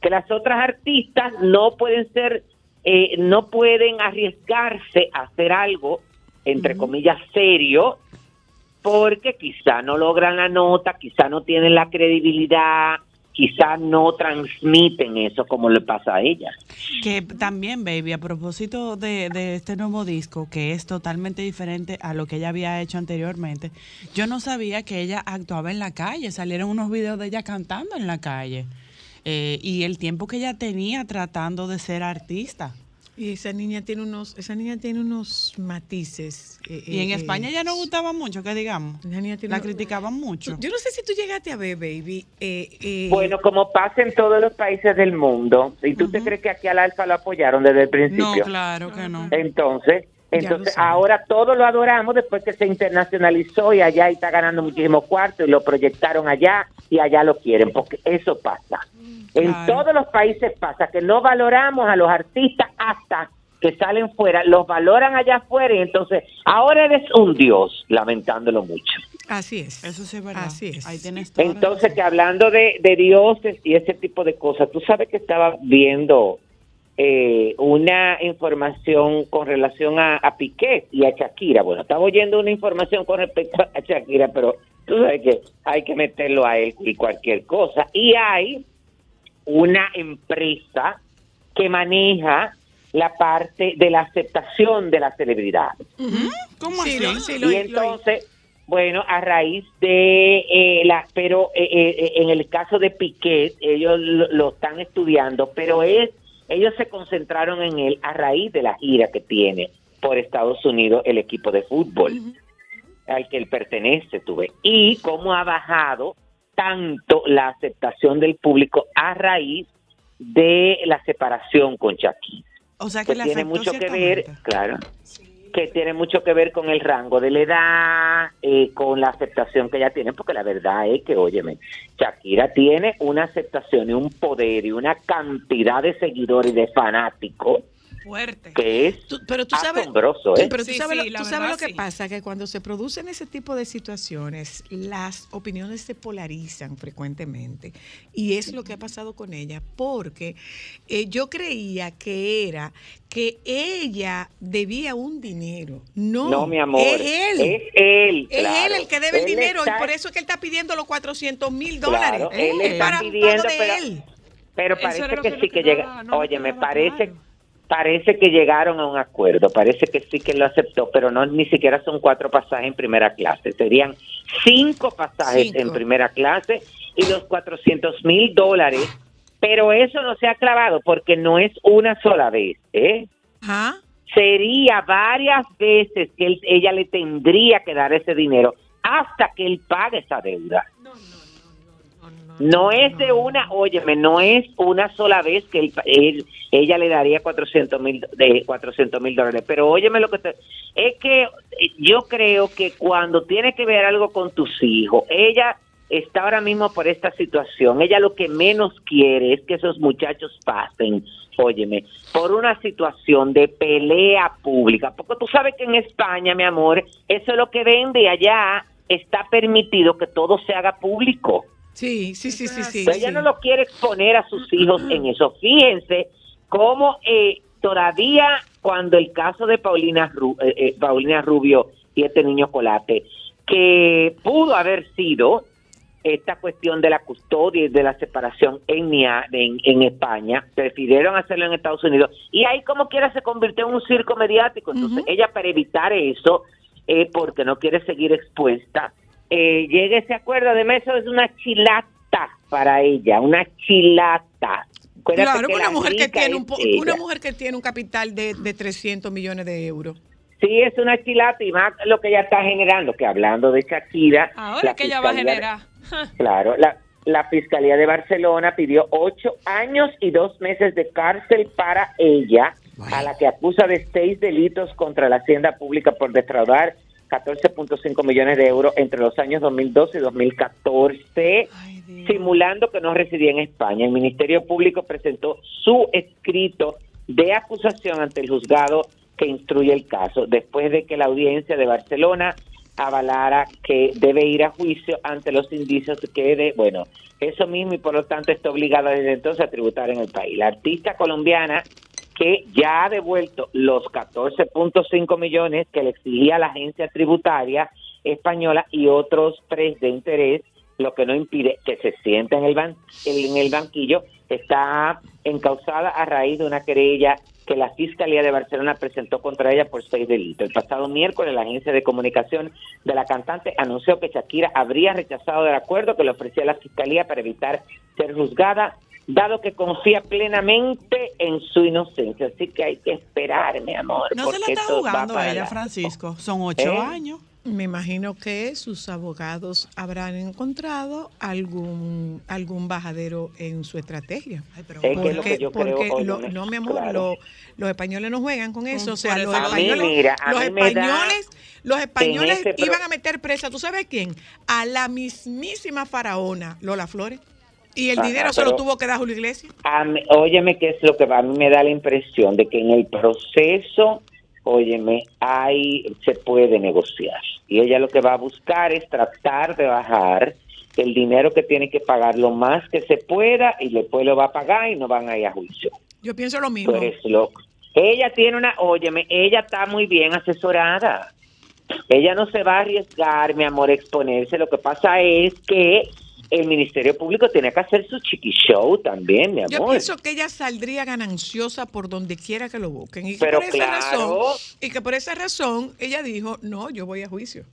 Que las otras artistas no pueden ser, eh, no pueden arriesgarse a hacer algo, entre comillas, serio, porque quizá no logran la nota, quizá no tienen la credibilidad, quizá no transmiten eso como le pasa a ella. Que también, baby, a propósito de, de este nuevo disco, que es totalmente diferente a lo que ella había hecho anteriormente, yo no sabía que ella actuaba en la calle. Salieron unos videos de ella cantando en la calle. Eh, y el tiempo que ella tenía tratando de ser artista. Y esa niña tiene unos, esa niña tiene unos matices. eh, Y en eh, España eh, ya no gustaba mucho, que digamos. tiene La criticaban mucho. Yo no sé si tú llegaste a ver, baby. eh, eh, Bueno, como pasa en todos los países del mundo, ¿y tú te crees que aquí al Alfa lo apoyaron desde el principio? No, claro que no. Entonces, entonces ahora todos lo adoramos después que se internacionalizó y allá está ganando muchísimo cuarto y lo proyectaron allá y allá lo quieren, porque eso pasa. En Claro. todos los países pasa que no valoramos a los artistas hasta que salen fuera, los valoran allá afuera y entonces ahora eres un dios, lamentándolo mucho. Así es. Eso sí es verdad. Así es. Ahí tienes Entonces, que hablando de, de dioses y ese tipo de cosas, tú sabes que estaba viendo eh, una información con relación a, a Piqué y a Shakira. Bueno, estaba oyendo una información con respecto a Shakira, pero tú sabes que hay que meterlo a él y cualquier cosa. Y hay una empresa que maneja la parte de la aceptación de la celebridad. ¿Cómo Sí, así? lo- sí, lo- y entonces, bueno, a raíz de eh, la, pero eh, eh, en el caso de Piquet, ellos lo, lo están estudiando, pero es, ellos se concentraron en él a raíz de la gira que tiene por Estados Unidos el equipo de fútbol al que él pertenece, tuve. Y cómo ha bajado tanto la aceptación del público a raíz de la separación con Shakira. O sea que, le tiene mucho que ver, claro, que tiene mucho que ver con el rango de la edad, eh, con la aceptación que ella tiene, porque la verdad es que, óyeme, Shakira tiene una aceptación y un poder y una cantidad de seguidores y de fanáticos Fuerte. que es Pero tú sabes, asombroso, ¿eh? pero tú Sí, sabes, sí, lo, tú sabes lo que sí. pasa, que cuando se producen ese tipo de situaciones, las opiniones se polarizan frecuentemente. Y es lo que ha pasado con ella, porque eh, yo creía que era que ella debía un dinero. No, No, mi amor, Es él. es él, Es claro. él el que debe el dinero está- y por eso es que él está pidiendo los 400 mil Claro, dólares. él Es está para pidiendo, de pero- él. Pero parece que, que sí que quedaba, llega. Oye, me parece, parece que llegaron a un acuerdo. Parece que sí que lo aceptó, pero no ni siquiera son cuatro pasajes en primera clase. Serían cinco pasajes Cinco. en primera clase y los 400 mil dólares. Pero eso no se ha clavado porque no es una sola vez, ¿eh? Sería varias veces que él- ella le tendría que dar ese dinero hasta que él pague esa deuda. No es de una, óyeme, no es una sola vez que él- él- ella le daría 400 mil de 400 mil dólares. Pero óyeme lo que te, es que eh, yo creo que cuando tiene que ver algo con tus hijos, ella está ahora mismo por esta situación. Ella lo que menos quiere es que esos muchachos pasen, óyeme, por una situación de pelea pública. Porque tú sabes que en España, mi amor, eso es lo que vende allá. Está permitido que todo se haga público. Sí, sí, sí, sí, sí. Ella sí. no lo quiere exponer a sus hijos en eso. Fíjense cómo eh, todavía cuando el caso de Paulina, Ru- eh, eh, Paulina Rubio y este niño Colate, que pudo haber sido esta cuestión de la custodia y de la separación en, en, en España, prefirieron hacerlo en Estados Unidos y ahí como quiera se convirtió en un circo mediático. Entonces ella para evitar eso, eh, porque no quiere seguir expuesta, eh, llega a ese acuerdo. Además eso es una chilata para ella, una chilata. Acuérdate Claro, que una mujer que tiene un una mujer que tiene un capital de, de 300 millones de euros. Sí, es una chilata y más lo que ella está generando, que hablando de Shakira. Ahora que ella va a de- generar. Claro, la, la Fiscalía de Barcelona pidió ocho años y dos meses de cárcel para ella, a la que acusa de seis delitos contra la hacienda pública por defraudar 14.5 millones de euros entre los años 2012 y 2014, simulando que no residía en España. El Ministerio Público presentó su escrito de acusación ante el juzgado que instruye el caso, después de que la audiencia de Barcelona avalara que debe ir a juicio ante los indicios que de, bueno, eso mismo y por lo tanto está obligada desde entonces a tributar en el país. La artista colombiana que ya ha devuelto los 14.5 millones que le exigía la agencia tributaria española y otros tres de interés, lo que no impide que se sienta en el, ban- en el banquillo, está encausada a raíz de una querella que la Fiscalía de Barcelona presentó contra ella por seis delitos. El pasado miércoles, la agencia de comunicación de la cantante anunció que Shakira habría rechazado el acuerdo que le ofrecía la Fiscalía para evitar ser juzgada, dado que confía plenamente en su inocencia. Así que hay que esperar, mi amor. No se la está jugando para ella. Francisco. Son ocho ¿Eh? años. Me imagino que sus abogados habrán encontrado algún algún bajadero en su estrategia. Es que es lo que yo creo, porque lo- no, mi amor, claro. lo- los españoles no juegan con eso. O sea, los A mí, españoles, mira, a los españoles, los españoles pro- iban a meter presa, ¿tú sabes a quién? A la mismísima faraona, Lola Flores. Y el Ajá, dinero se lo tuvo que dar Julio Iglesias. A mí- óyeme, que es lo que a mí me da la impresión de que en el proceso, óyeme, hay, se puede negociar. Y ella lo que va a buscar es tratar de bajar el dinero que tiene que pagar lo más que se pueda y después lo va a pagar y no van a ir a juicio. Yo pienso lo mismo. Tú eres loco. Ella tiene una, óyeme, ella está muy bien asesorada. Ella no se va a arriesgar, mi amor, a exponerse. Lo que pasa es que el Ministerio Público tiene que hacer su chiqui show también, mi amor. Yo pienso que ella saldría gananciosa por donde quiera que lo busquen. Y que Pero por esa razón, y que por esa razón ella dijo, no, yo voy a juicio.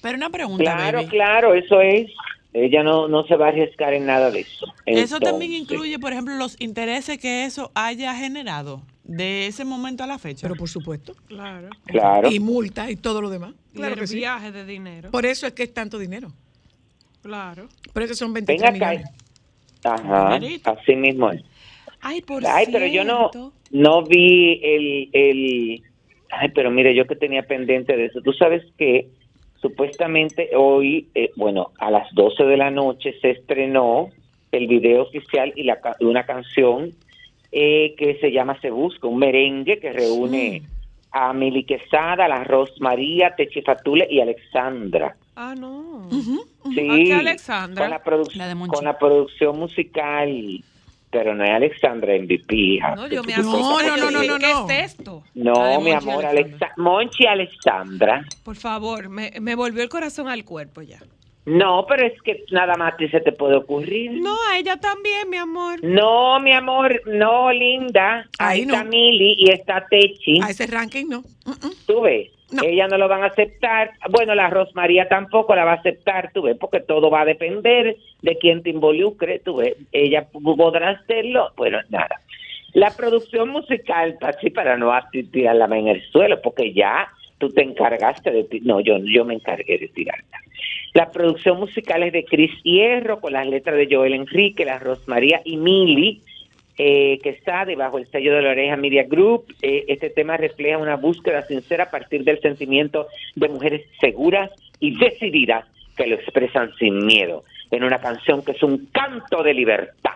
Pero una pregunta, Claro, baby. claro, eso es. Ella no, no se va a arriesgar en nada de eso. Eso también incluye, por ejemplo, los intereses que eso haya generado De ese momento a la fecha. Pero por supuesto. Claro. Claro. Y multa y todo lo demás. Y Claro el que sí. viaje de dinero. Por eso es que es tanto dinero. Claro. Por eso son Ven 23 acá. millones. Ajá, así mismo es. Ay, por Ay, pero yo no, no vi el, el... Ay, pero mire, yo que tenía pendiente de eso. Tú sabes que supuestamente hoy, eh, bueno, a las 12 de la noche se estrenó el video oficial y la, ca- una canción eh, que se llama Se Busca, un merengue que reúne a Mili Quesada, a la Rosmaría, Techi Fatule y Alexandra. Ah, no. Sí, ¿A qué Alexandra? Con la, produ- con la producción musical, pero no es Alexandra MVP. hija. No, yo no, no, no, no, ¿Qué no. es esto? No, mi Monchi amor, Alexandra. Alexa Monchi Alexandra. Por favor, me, me volvió el corazón al cuerpo ya. No, pero es que nada más a ti se te puede ocurrir. No, a ella también, mi amor. No, mi amor, no, linda. Ahí Ahí está no. Mili y está Techi. A ese ranking no. Tú ves, ella no lo van a aceptar. Bueno, la Rosmaría tampoco la va a aceptar, tú ves, porque todo va a depender de quién te involucre, tú ves. Ella podrá hacerlo, bueno, nada. La producción musical, para no tirarla en el suelo, porque ya tú te encargaste de ti. No, yo, yo me encargué de tirarla. La producción musical es de Cris Hierro, con las letras de Joel Enrique, la Rosmaría y Mili, eh, que está debajo del sello de la Oreja Media Group. Eh, este tema refleja una búsqueda sincera a partir del sentimiento de mujeres seguras y decididas que lo expresan sin miedo, en una canción que es un canto de libertad.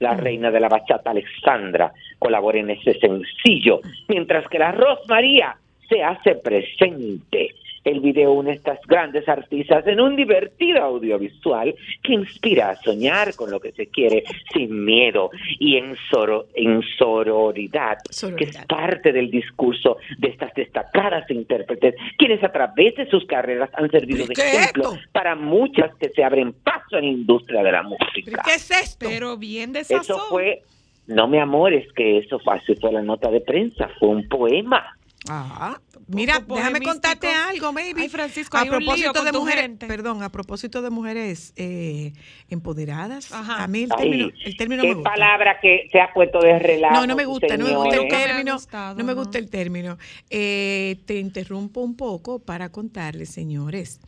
La reina de la bachata, Alexandra, colabora en ese sencillo, mientras que la Rosmaría se hace presente. El video une a estas grandes artistas en un divertido audiovisual que inspira a soñar con lo que se quiere sin miedo y en, soro- en sororidad, que es parte del discurso de estas destacadas intérpretes, quienes a través de sus carreras han servido de ¿Qué es ejemplo para muchas que se abren paso en la industria de la música. ¿Qué es esto? Pero bien de Eso fue, no mi amor, es que eso fue, así fue la nota de prensa, fue un poema. Ah, mira, poco déjame contarte algo, baby. Ay, Francisco, a hay un lío propósito con de tu mujeres, gente. perdón, a propósito de mujeres eh, empoderadas, Ajá. a mí el Ay, término, el término qué me gusta. palabra que se ha puesto de relajo. No, no me gusta, no me gusta el término. gustado, no me gusta el término. Eh, te interrumpo un poco para contarles, señores.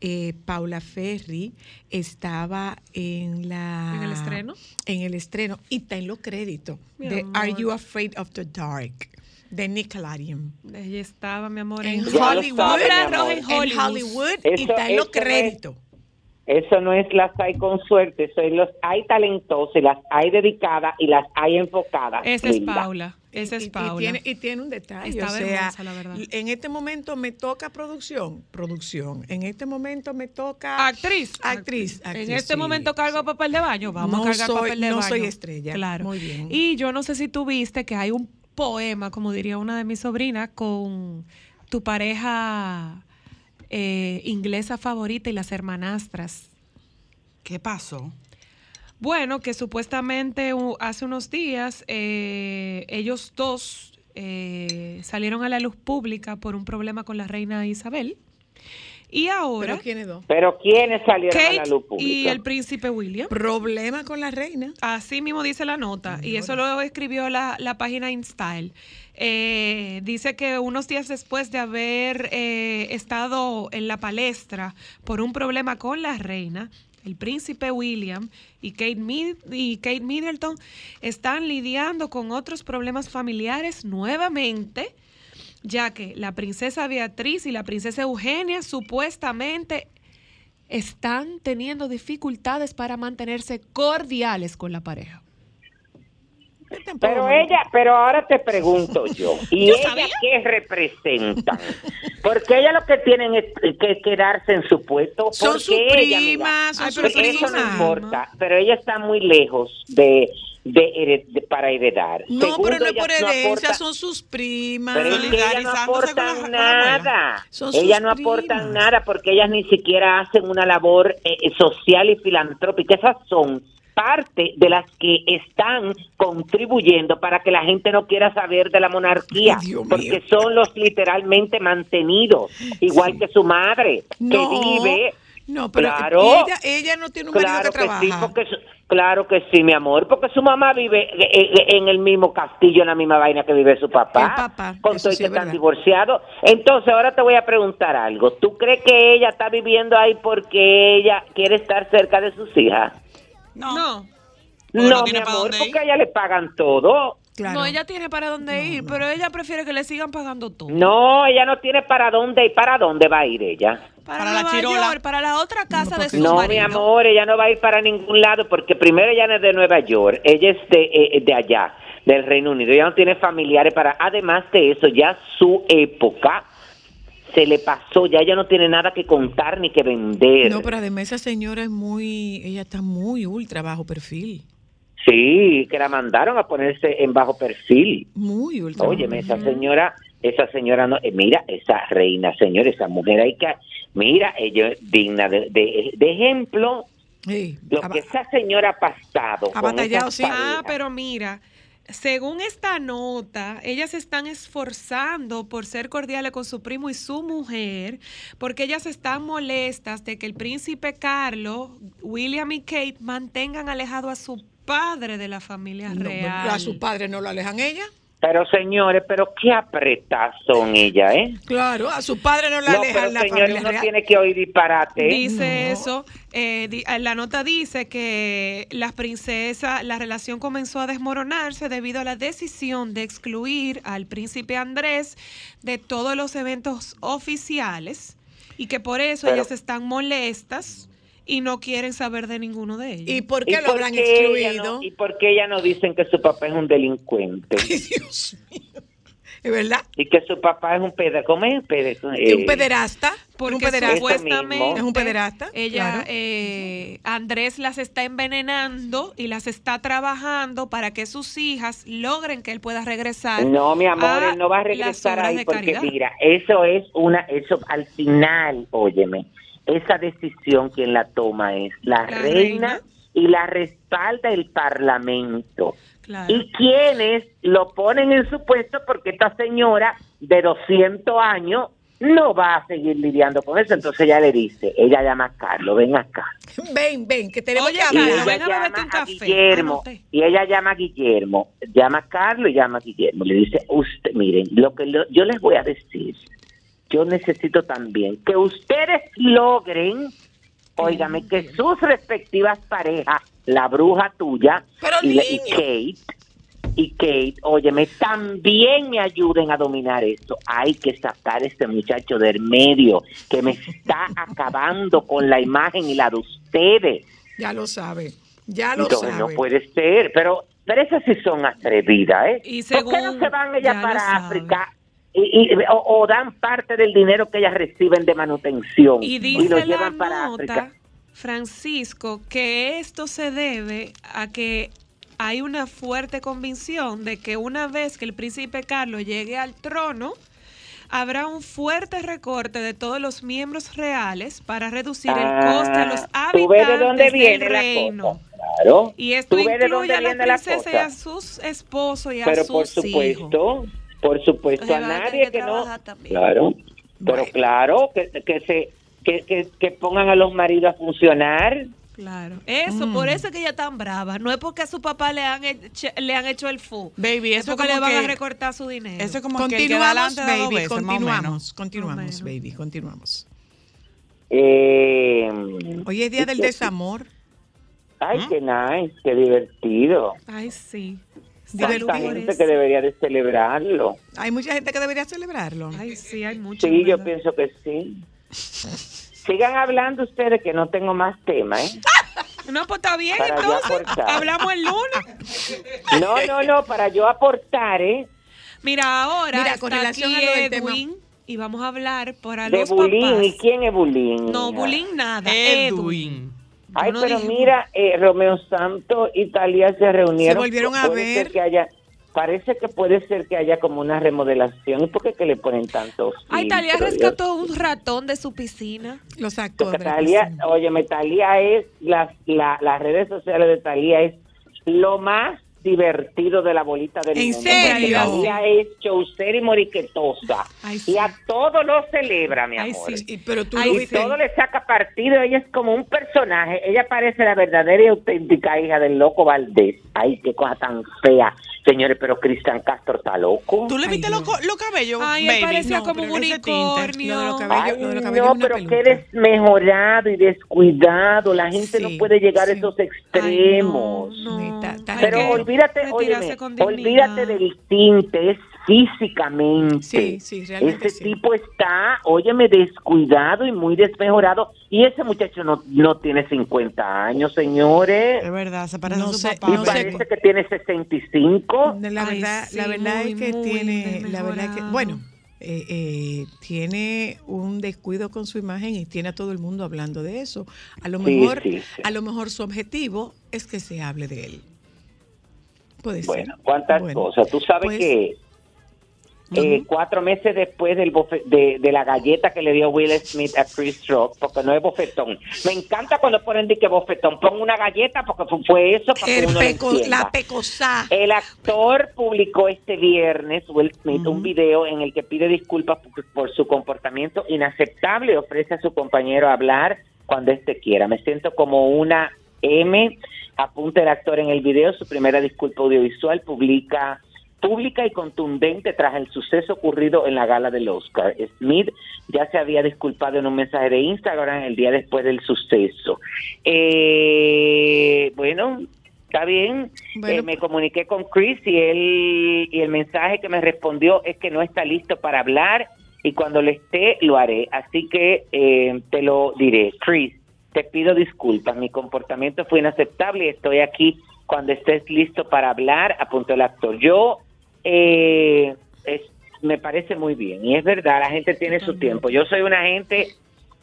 Eh, Paula Ferri estaba en la ¿En el estreno? en el estreno y está en los créditos de amor. Are You Afraid of the Dark de Nickelodeon Ella estaba, mi amor, en Hollywood, sabe, amor. en Hollywood. Y está en los eso no es- créditos. Eso no es las hay con suerte, eso es los hay talentosas, y las hay dedicadas y las hay enfocadas. Esa es. Paula. Esa es Y- y, Paula. tiene, y tiene un detalle, Estaba o sea, hermosa, la verdad. en este momento me toca producción, producción. En este momento me toca Actriz. actriz. actriz, en este sí, momento cargo papel de baño. Vamos No a cargar soy- papel de no baño. soy estrella. Claro. Muy bien. Y yo no sé si tú viste que hay un poema, como diría una de mis sobrinas, con tu pareja eh, inglesa favorita y las hermanastras. ¿Qué pasó? Bueno, que supuestamente hace unos días eh, ellos dos eh, salieron a la luz pública por un problema con la reina Isabel. Y ahora ¿Pero quiénes dos? Pero ¿quiénes salieron a la luz pública? y el príncipe William. Problema con la reina. Así mismo dice la nota, y eso lo escribió la, la página InStyle. Eh, dice que unos días después de haber eh, estado en la palestra por un problema con la reina, el príncipe William y Kate, Mid- y Kate Middleton están lidiando con otros problemas familiares nuevamente, ya que la princesa Beatriz y la princesa Eugenia supuestamente están teniendo dificultades para mantenerse cordiales con la pareja. Pero ella, pero ahora te pregunto yo, ¿y Yo ella qué representan? Porque ella lo que tienen es que quedarse en su puesto. Son sus ella, mira, primas, son sus Eso no importa, pero ella está muy lejos de, de, hered- de- para heredar. No, Segundo, pero no es por herencia, aporta- son sus primas. Pero es que ellas no aportan la abuela. nada. Ellas no aportan primas. nada porque ellas ni siquiera hacen una labor eh, eh, social y filantrópica. Esas son parte de las que están contribuyendo para que la gente no quiera saber de la monarquía, mío. porque son los literalmente mantenidos, igual que su madre, No, que vive No, pero Claro. ella, ella no tiene un marido Claro que que, trabaja. sí, porque claro que sí, mi amor, porque su mamá vive eh, eh, en el mismo castillo, en la misma vaina que vive su papá. El papá, con todo y sí que es están divorciados. Entonces, ahora te voy a preguntar algo. ¿Tú crees que ella está viviendo ahí porque ella quiere estar cerca de sus hijas? No. No, no mi tiene pa' amor, porque a ella le pagan todo. No, ella tiene para dónde ir, pero ella prefiere que le sigan pagando todo. No, ella no tiene para dónde ir. ¿Para dónde va a ir ella? Para, Nueva York, para la otra casa de su No, mi amor, ella no va a ir para ningún lado porque primero ella no es de Nueva York, ella es de, eh, de allá, del Reino Unido. Ella no tiene familiares para... Además de eso, ya su época se le pasó, ya ella no tiene nada que contar ni que vender. No, pero además esa señora es muy, ella está muy ultra bajo perfil. Sí, que la mandaron a ponerse en bajo perfil. Muy. Óyeme, esa señora, esa señora no, eh, mira, esa reina, señor, esa mujer hay que, mira, ella es digna de, de, de ejemplo. lo que esa señora ha pasado. con esas Ah, parejas. pero mira, según esta nota, ellas se están esforzando por ser cordiales con su primo y su mujer, porque ellas están molestas de que el príncipe Carlos, William y Kate mantengan alejado a su padre de la familia No, real. a su padre no lo alejan ella. Pero señores, pero qué apretadas son ellas, ¿eh? Claro, a su padre no lo No, alejan pero la señores, familia uno real. tiene que oír disparate. Dice eso, eh, di- eh, la nota dice que las princesas, la relación comenzó a desmoronarse debido a la decisión de excluir al príncipe Andrés de todos los eventos oficiales y que por eso Pero- ellas están molestas y no quieren saber de ninguno de ellos. ¿Y por ¿Y por qué ella no- ¿Y por qué ella no dicen que su papá es un delincuente? ¿Es verdad? Y que su papá es un peda, ¿cómo es? Eh, un pederasta. Porque un pederasta. supuestamente Es un pederasta. Ella, claro. eh, Andrés las está envenenando y las está trabajando para que sus hijas logren que él pueda regresar. No, mi amor, él no va a regresar ahí porque caridad. mira, eso es una, eso al final, óyeme, esa decisión quien la toma es la, La reina, reina. y la respalda el parlamento. Claro. Y quienes lo ponen en su puesto porque esta señora de 200 años no va a seguir lidiando con eso. Entonces ella le dice, ella llama a Carlos, ven acá. Ven, ven, que tenemos Oye, que hablar. ven a un café. Guillermo, y ella llama a Guillermo, llama a Carlos y llama a Guillermo. Le dice, usted, miren, lo que lo- yo les voy a decir, yo necesito también que ustedes logren, óigame, que sus respectivas parejas, la bruja tuya Pero y. Kate, y Kate, óyeme, también me ayuden a dominar esto. Hay que sacar a este muchacho del medio que me está acabando con la imagen y la de ustedes. Ya lo sabe. Ya lo Entonces, sabe. no puede ser, pero, pero esas sí son atrevidas, ¿eh? Y ¿Por qué no se van ellas para. África y, y- o, o dan parte del dinero que ellas reciben de manutención Y lo dice la llevan para África? nota, Francisco, que esto se debe a que hay una fuerte convicción de que una vez que el príncipe Carlos llegue al trono, habrá un fuerte recorte de todos los miembros reales para reducir el coste a los Ah, ¿Tú ves de dónde habitantes viene del la reino. cosa? Claro. Y esto ¿Tú ves de incluye a la princesas y a sus esposos y a sus por hijos. supuesto, por supuesto, a Entonces van a nadie que que no... también. Claro, pero claro, que, que se... Que, que, que pongan a los maridos a funcionar. Claro. Eso, por eso es que ella es tan brava. No es porque a su papá le han hecho, le han hecho el fu. Baby, es eso porque le van a que- recortar su dinero. Eso es como que el que Continuamos, dos baby, veces, continuamos, continuamos, baby, continuamos. Eh, Hoy es día del desamor. Ay, qué nice, qué divertido. Ay, sí. Tanta gente que debería de celebrarlo. Hay mucha gente que debería celebrarlo. Ay, sí, hay mucho. Sí, yo pienso que sí. Sigan hablando ustedes que no tengo más tema, ¿eh? No, pues está bien, Para entonces. Hablamos el lunes. No, no, no, para yo aportar, ¿eh? Mira, ahora Mira, con está relación aquí a lo del tema- Edwin y vamos a hablar para De los bullying. papás. ¿Y quién es bullying? No, bullying nada. Edwin. Ay, no pero dije mira, eh, Romeo Santos y Talía se reunieron. Se volvieron a ver. que haya, parece que puede ser que haya como una remodelación. ¿Y por qué que le ponen tantos? Ay, filtros? rescató un ratón de su piscina. Lo sacó. Talía, óyeme, Talía es, las, la- las redes sociales de Talía es lo más divertido de la bolita del ¿En mundo. porque serio? La vida es chaucera y moriquetosa. y a todo lo celebra, mi amor. pero tú y lo todo le saca partido. Ella es como un personaje. Ella parece la verdadera y auténtica hija del loco Valdés. Ay, qué cosa tan fea. Señores, pero Cristian Castro está loco. ¿Tú le viste los co- los cabellos, Ay, baby? parecía como pero un unicornio. Lo Ay, lo no, pero peluca. que desmejorado y descuidado. La gente no puede llegar a esos extremos. Pero Hay que olvídate, retirarse óyeme, con olvídate del tinte, es físicamente. Sí, sí, realmente Ese tipo está, óyeme, descuidado y muy desmejorado. Y ese muchacho no, no tiene 50 años, señores. Es verdad, se parece No a su sé, papá. Y no sé. parece que tiene 65. La Ay, verdad, sí, la verdad muy, es que tiene, la verdad que, desmejorado. bueno, eh, eh, tiene un descuido con su imagen y tiene a todo el mundo hablando de eso. A lo Sí, mejor, sí, sí. a lo mejor su objetivo es que se hable de él. Puede Bueno, cuántas Bueno, cosas. Tú sabes pues, que eh, cuatro meses después del bofe- de, de la galleta que le dio Will Smith a Chris Rock, porque no es bofetón. Me encanta cuando ponen de que bofetón. Pon una galleta porque fue, eso para que uno peco- la pecosá. El actor publicó este viernes, Will Smith, un video en el que pide disculpas por, por su comportamiento inaceptable y ofrece a su compañero hablar cuando éste quiera. Me siento como una M, apunta el actor en el video, su primera disculpa audiovisual, publica pública y contundente tras el suceso ocurrido en la gala del Oscar. Smith ya se había disculpado en un mensaje de Instagram el día después del suceso. Eh, bueno, está bien. Bueno. Eh, me comuniqué con Chris y él y el mensaje que me respondió es que no está listo para hablar y cuando lo esté lo haré. Así que eh, te lo diré. Chris, te pido disculpas. Mi comportamiento fue inaceptable y estoy aquí cuando estés listo para hablar, apuntó el actor. Yo eh, es- me parece muy bien y es verdad, la gente tiene su tiempo. Yo soy una gente,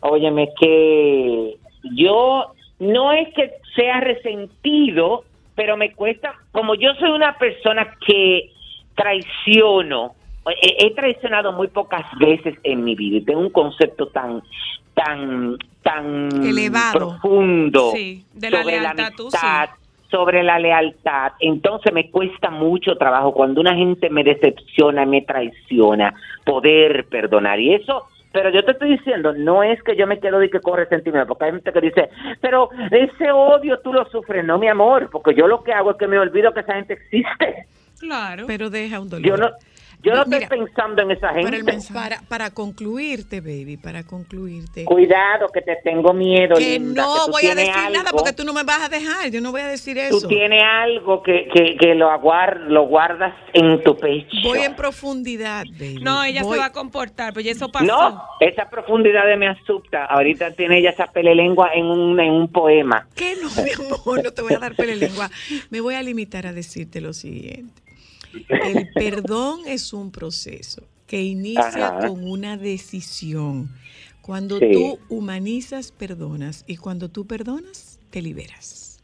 óyeme, que yo no es que sea resentido, pero me cuesta, como yo soy una persona que traiciono, he, he traicionado muy pocas veces en mi vida y tengo un concepto tan tan tan Elevado. profundo Sí, de la sobre lealtad, tú sí. amistad, sobre la lealtad. Entonces me cuesta mucho trabajo cuando una gente me decepciona, me traiciona, poder perdonar. Y eso, pero yo te estoy diciendo, no es que yo me quedo de que corre resentimiento, porque hay gente que dice, pero ese odio tú lo sufres, no mi amor, porque yo lo que hago es que me olvido que esa gente existe. Claro. Pero deja un dolor. Yo no, yo no Mira, estoy pensando en esa gente. para, para concluirte, baby, para concluirte. Cuidado, que te tengo miedo, Que linda, no que tú voy a decir nada porque tú no me vas a dejar. Yo no voy a decir Tú eso. tienes algo que, que, que lo, aguar, lo guardas en tu pecho. Voy en profundidad, baby. No, ella Voy- se va a comportar, pues ya eso pasó. No, esa profundidad de me asusta. Ahorita tiene ella esa pelelengua en un, en un poema. ¿Qué no, mi amor? No te voy a dar pelelengua. Me voy a limitar a decirte lo siguiente. El perdón es un proceso que inicia Ajá. con una decisión. Cuando Sí. tú humanizas, perdonas. Y cuando tú perdonas, te liberas.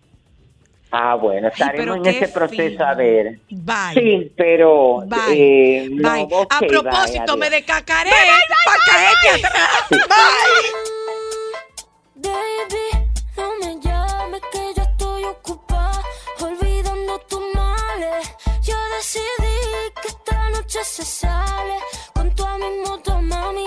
Ah, bueno, estaremos en ese proceso fino. a ver. Bye. Sí, pero... Bye. eh, no, Bye. a bye, propósito, me decacaré para caerte atrás. Bye. Baby, no me decidí que esta noche se sale con toda mi moto, mami,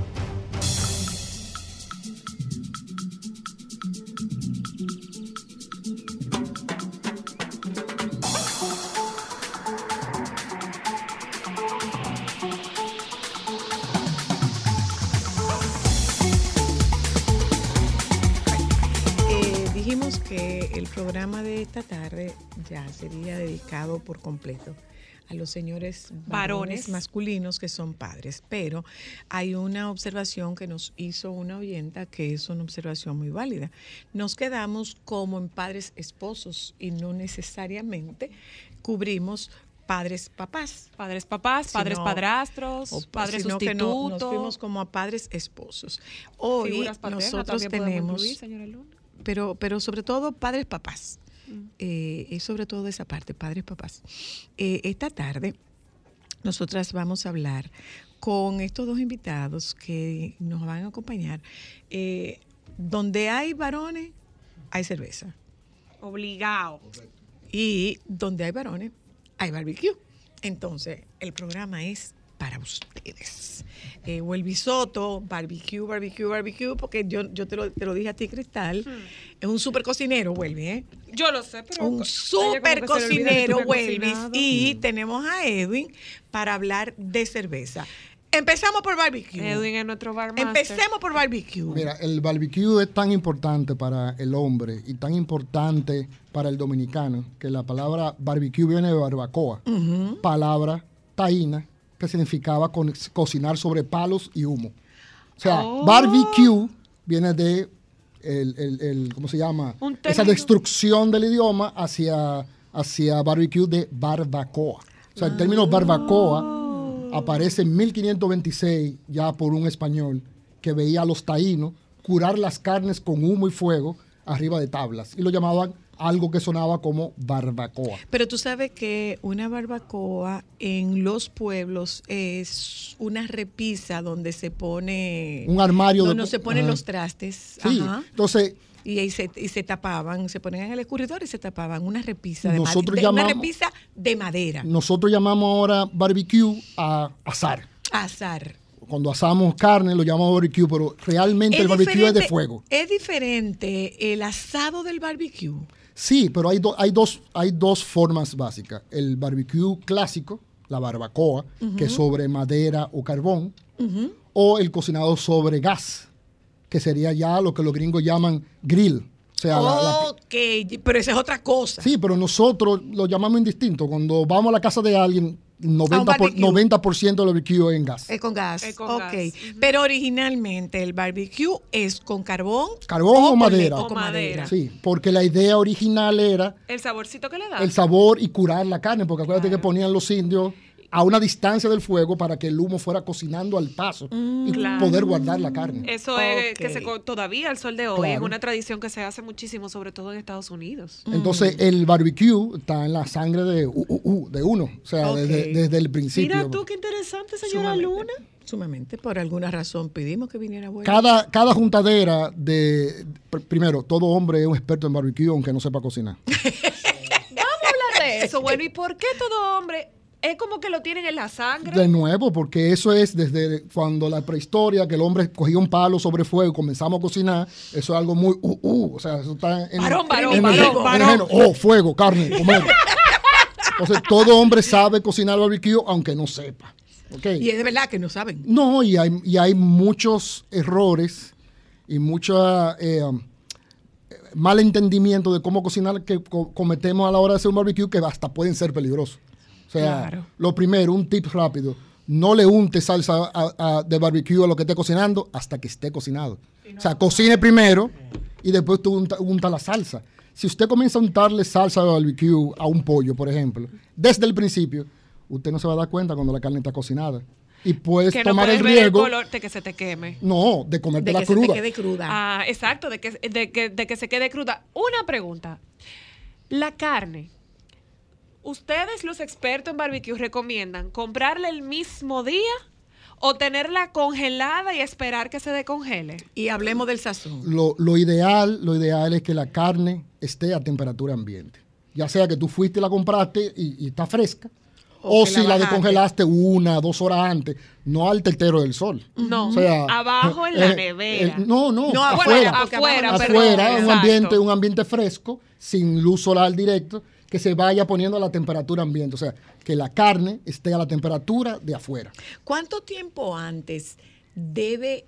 Sería dedicado por completo a los señores varones, Varones. masculinos que son padres, pero hay una observación que nos hizo una oyenta que es una observación muy válida. Nos quedamos como en padres esposos y no necesariamente cubrimos padres papás. Padres papás, padres padrastros, o- padres sino que no- nos fuimos como a padres esposos. Hoy nosotros tenemos, incluir, señora Luna. pero, pero sobre todo padres papás. Eh, y sobre todo esa parte, padres papás. Eh, esta tarde nosotras vamos a hablar con estos dos invitados que nos van a acompañar. Eh, donde hay varones, hay cerveza. Obligado. Y donde hay varones, hay barbecue. Entonces, el programa es para ustedes. Eh, Welby Soto, barbecue, barbecue, barbecue, porque yo, yo te, lo, te lo dije a ti, Cristal, es un super cocinero, Welby, ¿eh? Yo lo sé, pero. Un super cocinero, Welby. Y tenemos a Edwin para hablar de cerveza. Empezamos por barbecue. Edwin es nuestro barmaster. Empecemos por barbecue. Mira, el barbecue es tan importante para el hombre y tan importante para el dominicano que la palabra barbecue viene de barbacoa, palabra taína que significaba cocinar sobre palos y humo. O sea, Oh. barbecue viene de el, el- el- ¿cómo se llama? Esa destrucción del idioma hacia, hacia barbecue de barbacoa. O sea, el término barbacoa aparece en 1526 ya por un español que veía a los taínos curar las carnes con humo y fuego arriba de tablas y lo llamaban algo que sonaba como barbacoa. Pero tú sabes que una barbacoa en los pueblos es una repisa donde se pone... Un armario donde de- se ponen los trastes. Sí, Ajá. entonces Y ahí se, y se tapaban, se ponían en el escurridor y se tapaban. Una repisa de, Nosotros de- una llamamos- repisa de madera. nosotros llamamos ahora barbecue a asar. Azar. Cuando asamos carne lo llamamos barbecue, pero realmente el barbecue es de fuego. Es diferente el asado del barbecue. Sí, pero hay, do- hay, dos, hay dos formas básicas. El barbecue clásico, la barbacoa, que es sobre madera o carbón, o el cocinado sobre gas, que sería ya lo que los gringos llaman grill. O sea, la- la- ok, pero esa es otra cosa. sí, pero nosotros lo llamamos indistinto. Cuando vamos a la casa de alguien, 90%, por, barbecue. 90 del barbecue es en gas. Es con gas. Es con ok. gas. Pero originalmente el barbecue es con carbón. ¿Carbón o, madera? o con madera. Sí, porque la idea original era El saborcito que le da. el sabor y curar la carne, porque acuérdate que ponían los indios a una distancia del fuego para que el humo fuera cocinando al paso y Claro. poder guardar la carne. Eso es que se, todavía al sol de hoy es una tradición que se hace muchísimo, sobre todo en Estados Unidos. Entonces el barbecue está en la sangre de, uno, o sea, desde, desde el principio. Mira tú qué interesante, señora Sumamente. Luna. Sumamente. Por alguna razón pedimos que viniera bueno. Cada, cada juntadera de, pr- primero, todo hombre es un experto en barbecue aunque no sepa cocinar. Vamos a hablar de eso. Bueno, ¿y por qué todo hombre es como que lo tienen en la sangre? De nuevo, porque eso es desde cuando la prehistoria, que el hombre cogía un palo sobre fuego y comenzamos a cocinar, eso es algo muy, uh, uh, o sea, eso está en, Varón, varón, el- varón, varón. género. Oh, fuego, carne, comer. Entonces, todo hombre sabe cocinar barbecue, aunque no sepa. ¿ok? Y es de verdad que no saben. No, y hay, y hay muchos errores y mucho eh, um, mal entendimiento de cómo cocinar que co- cometemos a la hora de hacer un barbecue que hasta pueden ser peligrosos. O sea, Claro. lo primero, un tip rápido, no le unte salsa a- a- de barbecue a lo que esté cocinando hasta que esté cocinado. O sea, cocine primero y después tú unta, unta la salsa. Si usted comienza a untarle salsa de barbecue a un pollo, por ejemplo, desde el principio, usted no se va a dar cuenta cuando la carne está cocinada. Y puedes que no tomar puedes el ver el riesgo. color de que se te queme. No, de comerte De la que se cruda. te quede cruda. Ah, exacto, de que, de, que, de que se quede cruda. Una pregunta. La carne. ¿Ustedes, los expertos en barbecue, recomiendan comprarla el mismo día o tenerla congelada y esperar que se descongele? Y hablemos del sazón. Lo, lo ideal, lo ideal es que la carne esté a temperatura ambiente. Ya sea que tú fuiste y la compraste y, y está fresca, o, si la la, bajaste. descongelaste una, dos horas antes, no al tetero del sol. No, O sea, abajo en la eh, nevera. eh, no, no, No, afuera. afuera, perdón, afuera, un exacto. ambiente, un ambiente fresco, sin luz solar directo, que se vaya poniendo a la temperatura ambiente. O sea, que la carne esté a la temperatura de afuera. ¿Cuánto tiempo antes debe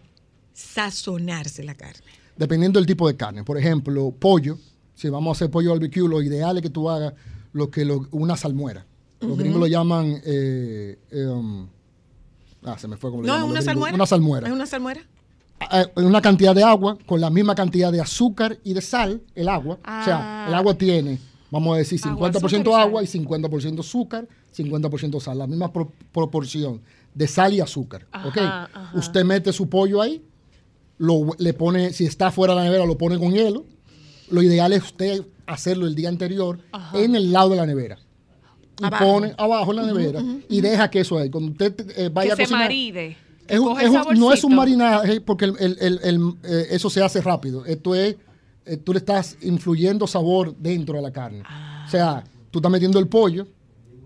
sazonarse la carne? dependiendo del tipo de carne. Por ejemplo, pollo, si vamos a hacer pollo barbecue, lo ideal es que tú hagas lo que lo- una salmuera. Los Ujú. gringos lo llaman... eh, eh, um, ah, se me fue como lo ¿No es llaman una los salmuera? Una salmuera. ¿Es una salmuera? Ah, en una cantidad de agua, con la misma cantidad de azúcar y de sal, el agua. O sea, Ah. el agua tiene, vamos a decir, Agua, 50% azúcar y agua y 50% azúcar, 50% sal. La misma pro- proporción de sal y azúcar. ¿ok? Ajá, ajá. Usted mete su pollo ahí, lo, le pone, si está fuera de la nevera, lo pone con hielo. Lo ideal es usted hacerlo el día anterior en el lado de la nevera. Y Abajo. pone abajo en la nevera y deja que eso ahí. Cuando usted eh, vaya que a se cocinar. maride. Es un- Coge es un- el no es un marinaje porque el- el- el- el, eh, eso se hace rápido. Esto es, eh, tú le estás influyendo sabor dentro de la carne. O sea, tú estás metiendo el pollo,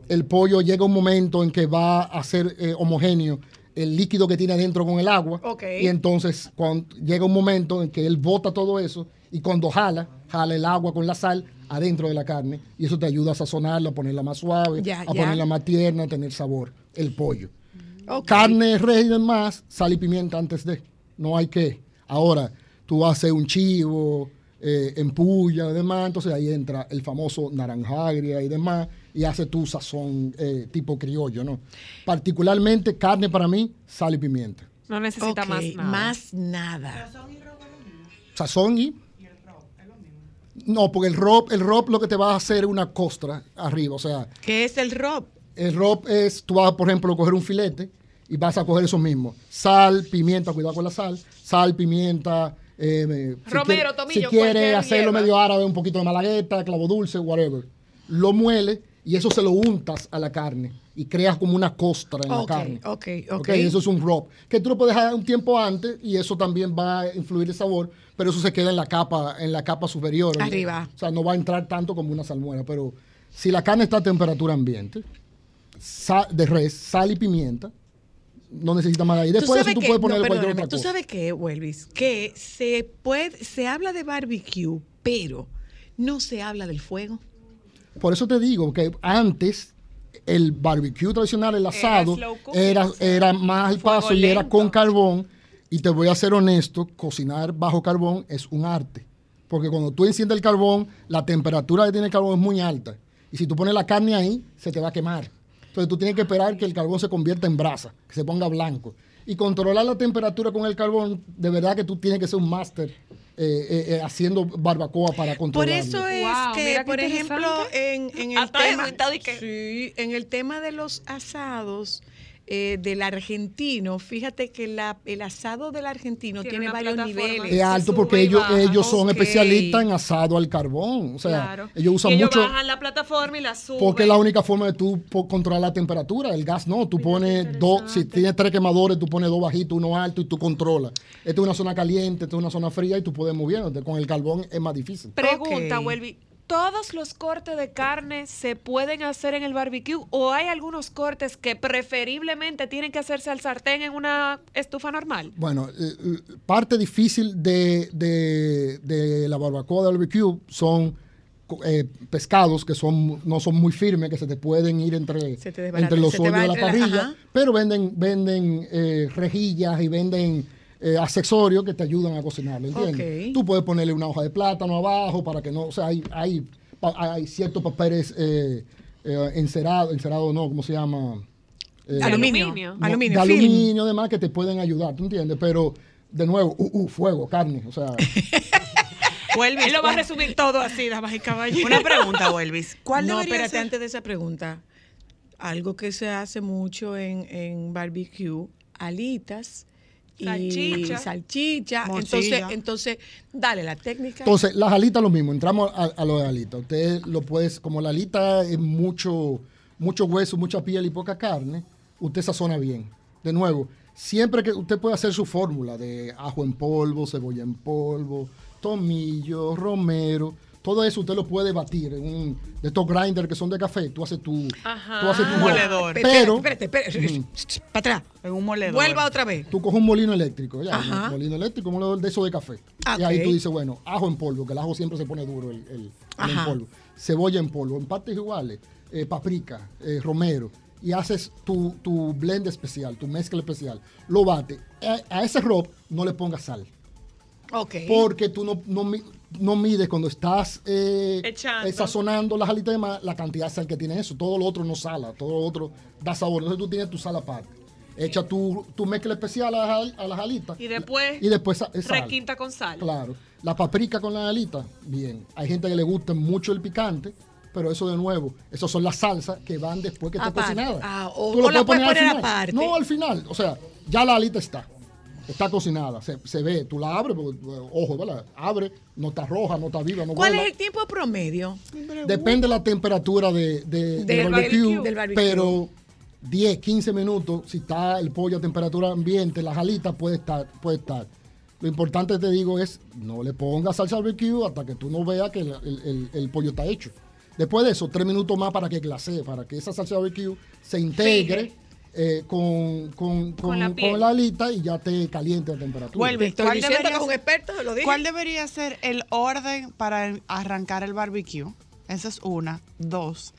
el pollo llega un momento en que va a ser eh, homogéneo el líquido que tiene adentro con el agua. Y entonces cuando, llega un momento en que él bota todo eso y cuando jala, jala el agua con la sal adentro de la carne y eso te ayuda a sazonarla, a ponerla más suave, a ponerla más tierna, a tener sabor, el pollo. Ok. Carne, res y demás, sal y pimienta antes de. No hay que. Ahora, tú haces un chivo, eh, en puya y demás, entonces ahí entra el famoso naranja agria y demás, y hace tu sazón eh, tipo criollo, ¿no? Particularmente carne para mí, sal y pimienta. No necesita más nada. Más nada. Sazón y... No, porque el rob, el rob lo que te va a hacer es una costra arriba, o sea, ¿Qué es el rob? El rob es, tú vas, por ejemplo, a coger un filete y vas a coger eso mismo. Sal, pimienta, cuidado con la sal. Sal, pimienta. Eh, si Romero, quiere- tomillo, Si quiere hacerlo hierba. medio árabe, un poquito de malagueta, clavo dulce, whatever. Lo muele y eso se lo untas a la carne y creas como una costra en la carne. ok, ok. Ok, eso es un rob. Que tú lo puedes dejar un tiempo antes y eso también va a influir el sabor, pero eso se queda en la capa, en la capa superior. Arriba. O sea, no va a entrar tanto como una salmuera, pero si la carne está a temperatura ambiente, sa- de res, sal y pimienta, no necesita más ahí. Después de eso tú que- puedes poner no, cualquier otra ¿Tú sabes qué, Welvis? Que se puede, se habla de barbecue, pero no se habla del fuego. Por eso te digo que antes el barbecue tradicional, el asado, era, era más al paso y era con carbón. Y te voy a ser honesto, cocinar bajo carbón es un arte. Porque cuando tú enciendes el carbón, la temperatura que tiene el carbón es muy alta. Y si tú pones la carne ahí, se te va a quemar. Entonces tú tienes que esperar que el carbón se convierta en brasa, que se ponga blanco. Y controlar la temperatura con el carbón, de verdad que tú tienes que ser un máster eh, eh, eh, haciendo barbacoa para Por controlarlo. eso es Wow, que, por ejemplo, en, en el tema, sí, en el tema de los asados eh, del argentino, fíjate que la- el asado del argentino Tiene tiene, varios niveles. Es alto porque ellos, baja. ellos son especialistas en asado al carbón. O sea, Claro. ellos usan ellos mucho. bajan la plataforma y la suben. Porque es la única forma de tú controlar la temperatura. El gas no. Tú pones dos, si tienes tres quemadores, tú pones dos bajitos, uno alto y tú controlas. Esta es una zona caliente, esta es una zona fría y tú puedes moviéndote. Con el carbón es más difícil. Pregunta, Ok. Welby. ¿Todos los cortes de carne se pueden hacer en el barbecue o hay algunos cortes que preferiblemente tienen que hacerse al sartén en una estufa normal? Bueno, eh, eh, parte difícil de, de- de la barbacoa de barbecue son eh, pescados que son no son muy firmes, que se te pueden ir entre, entre los hoyos de la parrilla, pero venden, venden eh, rejillas y venden eh, accesorios que te ayudan a cocinarlo, ¿entiendes? Tú puedes ponerle una hoja de plátano abajo para que no, o sea, hay, hay, ciertos papeles eh, eh, encerados, encerado no, ¿cómo se llama? Eh, Aluminio. no, Aluminio, de aluminio, además, que te pueden ayudar, ¿tú entiendes? Pero, de nuevo, uh, uh, fuego, carne, o sea, Él lo va a resumir todo así, damas y caballeros. Una pregunta, Welvis. ¿Cuál no, espérate, ser? antes de esa pregunta. Algo que se hace mucho en, en barbecue, alitas y Salchicha. salchicha. Entonces, entonces, dale la técnica. Entonces, las alitas lo mismo, entramos a, a lo de alitas. Usted lo puede, como la alita es mucho, mucho hueso, mucha piel y poca carne, usted sazona bien. De nuevo, siempre que usted puede hacer su fórmula de ajo en polvo, cebolla en polvo, tomillo, romero, todo eso usted lo puede batir en un de estos grinders que son de café. Tú haces tu, Ajá. tú haces tu Un moledor. Pero Espérate, espérate, espérate. Para atrás. En un moledor. Vuelva otra vez. tú coges un molino eléctrico, ya, Ajá. un molino eléctrico, un moledor de eso de café. Y ahí tú dices, bueno, ajo en polvo, que el ajo siempre se pone duro el, el- el en polvo. Cebolla en polvo, en partes iguales, eh, paprika, eh, romero. Y haces tu, tu blend especial, tu mezcla especial. Lo bate. A, a ese rob no le pongas sal. Ok. Porque tú no, no mides cuando estás eh, Echando. eh, sazonando las demás, la cantidad de sal que tiene eso. Todo lo otro no sala, todo lo otro da sabor. Entonces tú tienes tu sal aparte. Echa tu, tu mezcla especial a, las al- a las alitas. Y después, Y después sal. requinta con sal. Claro. La paprika con las alitas, bien. Hay gente que le gusta mucho el picante, pero eso de nuevo, esas son las salsas que van después que está cocinada. Ah, o- Tú lo o la puedes al poner final. aparte. No, al final. O sea, ya la alita está. Está cocinada, se, se ve, tú la abres, porque, eh, ojo, ¿verdad? Abre, no está roja, no está viva, no ¿Cuál vuela. es el tiempo promedio? Depende de la temperatura de, de- del Del barbecue, barbecue. Del barbecue. pero 10, 15 minutos, si está el pollo a temperatura ambiente, las alitas puede estar, puede estar. Lo importante te digo es, no le pongas salsa barbecue hasta que tú no veas que el, el- el- el pollo está hecho. Después de eso, tres minutos más para que glasee, para que esa salsa barbecue se integre eh, con, con, con- la con la alita y ya te caliente a temperatura. Vuelve. Estoy ¿Cuál diciendo debería que es un ser- experto, lo dije. ¿Cuál debería ser el orden para el- arrancar el barbecue? Esa es una. Dos.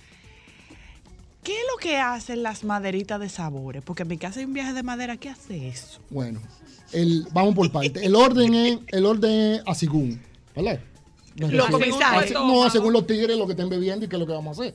¿Qué es lo que hacen las maderitas de sabores? Porque en mi casa hay un viaje de madera. ¿Qué hace eso? Bueno, el, vamos por parte. El orden es, el orden es a refiero- comisarios. así- No, según los tigres, lo que estén bebiendo y qué es lo que vamos a hacer.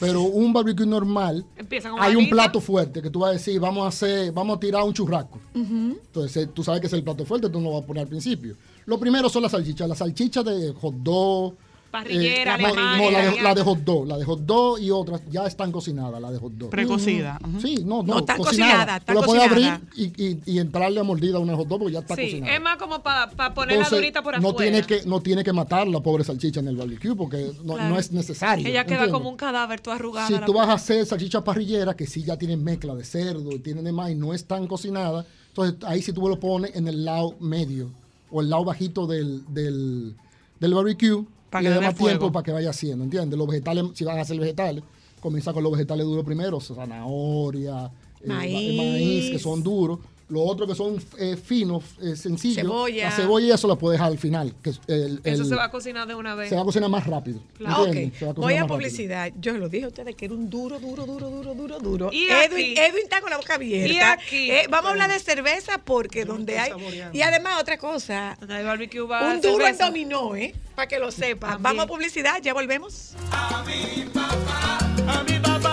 Pero un barbecue normal, Empieza con hay un plato fuerte que tú vas a decir, vamos a hacer, vamos a tirar un churrasco. Entonces, tú sabes que es el plato fuerte, tú no lo vas a poner al principio. Lo primero son las salchichas. Las salchichas de hot dog. Parrillera, no, alemana, no, la, de, la de hot dog. La de hot dog y otras ya están cocinadas, la de hot dog. Precocida. Sí, no, no. No, están cocinada. cocinadas, están Tú la puedes cocinadas. abrir y, y- y entrarle a mordida a una hot dog porque ya está Sí, cocinada. es más como para ponerla Entonces, durita por no afuera. tiene que no tiene que matar la pobre salchicha en el barbecue porque no, Claro. no es necesario. Ella queda ¿entiendes? como un cadáver, toda arrugada. Si tú vas a hacer salchicha parrillera, que sí ya tienen mezcla de cerdo y tienen demás y no es tan cocinada, entonces ahí sí tú lo pones en el lado medio o el lado bajito del, del, del barbecue Para le da más tiempo para que vaya haciendo, ¿entiendes? Los vegetales, si vas a hacer vegetales, comienza con los vegetales duros primero, zanahoria, eh, ma- Maíz. maíz, que son duros. Los otros que son eh, finos, eh, sencillos. Cebolla. La cebolla y eso la puedes dejar al final. Que es el- Eso se va a cocinar de una vez. se va a cocinar más rápido. Ok. ¿entiendes? Se va a cocinar Voy a más rápido. publicidad. Yo lo dije a ustedes que era un duro, duro, duro, duro, duro, duro. Y Edwin, aquí. Edwin está con la boca abierta. Y aquí. Eh, vamos a hablar de cerveza porque donde hay. saboreando. Y además, otra cosa. El barbecue va a Un duro en dominó, ¿eh? Para que lo sepan. También. Vamos a publicidad, ya volvemos. A mi papá, a mi papá,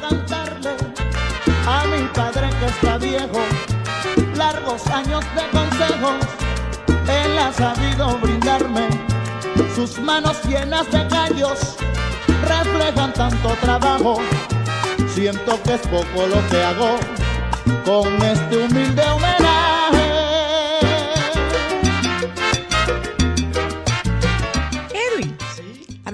cantarle a mi padre que está viejo, largos años de consejos, él ha sabido brindarme, sus manos llenas de callos reflejan tanto trabajo, siento que es poco lo que hago con este humilde homenaje.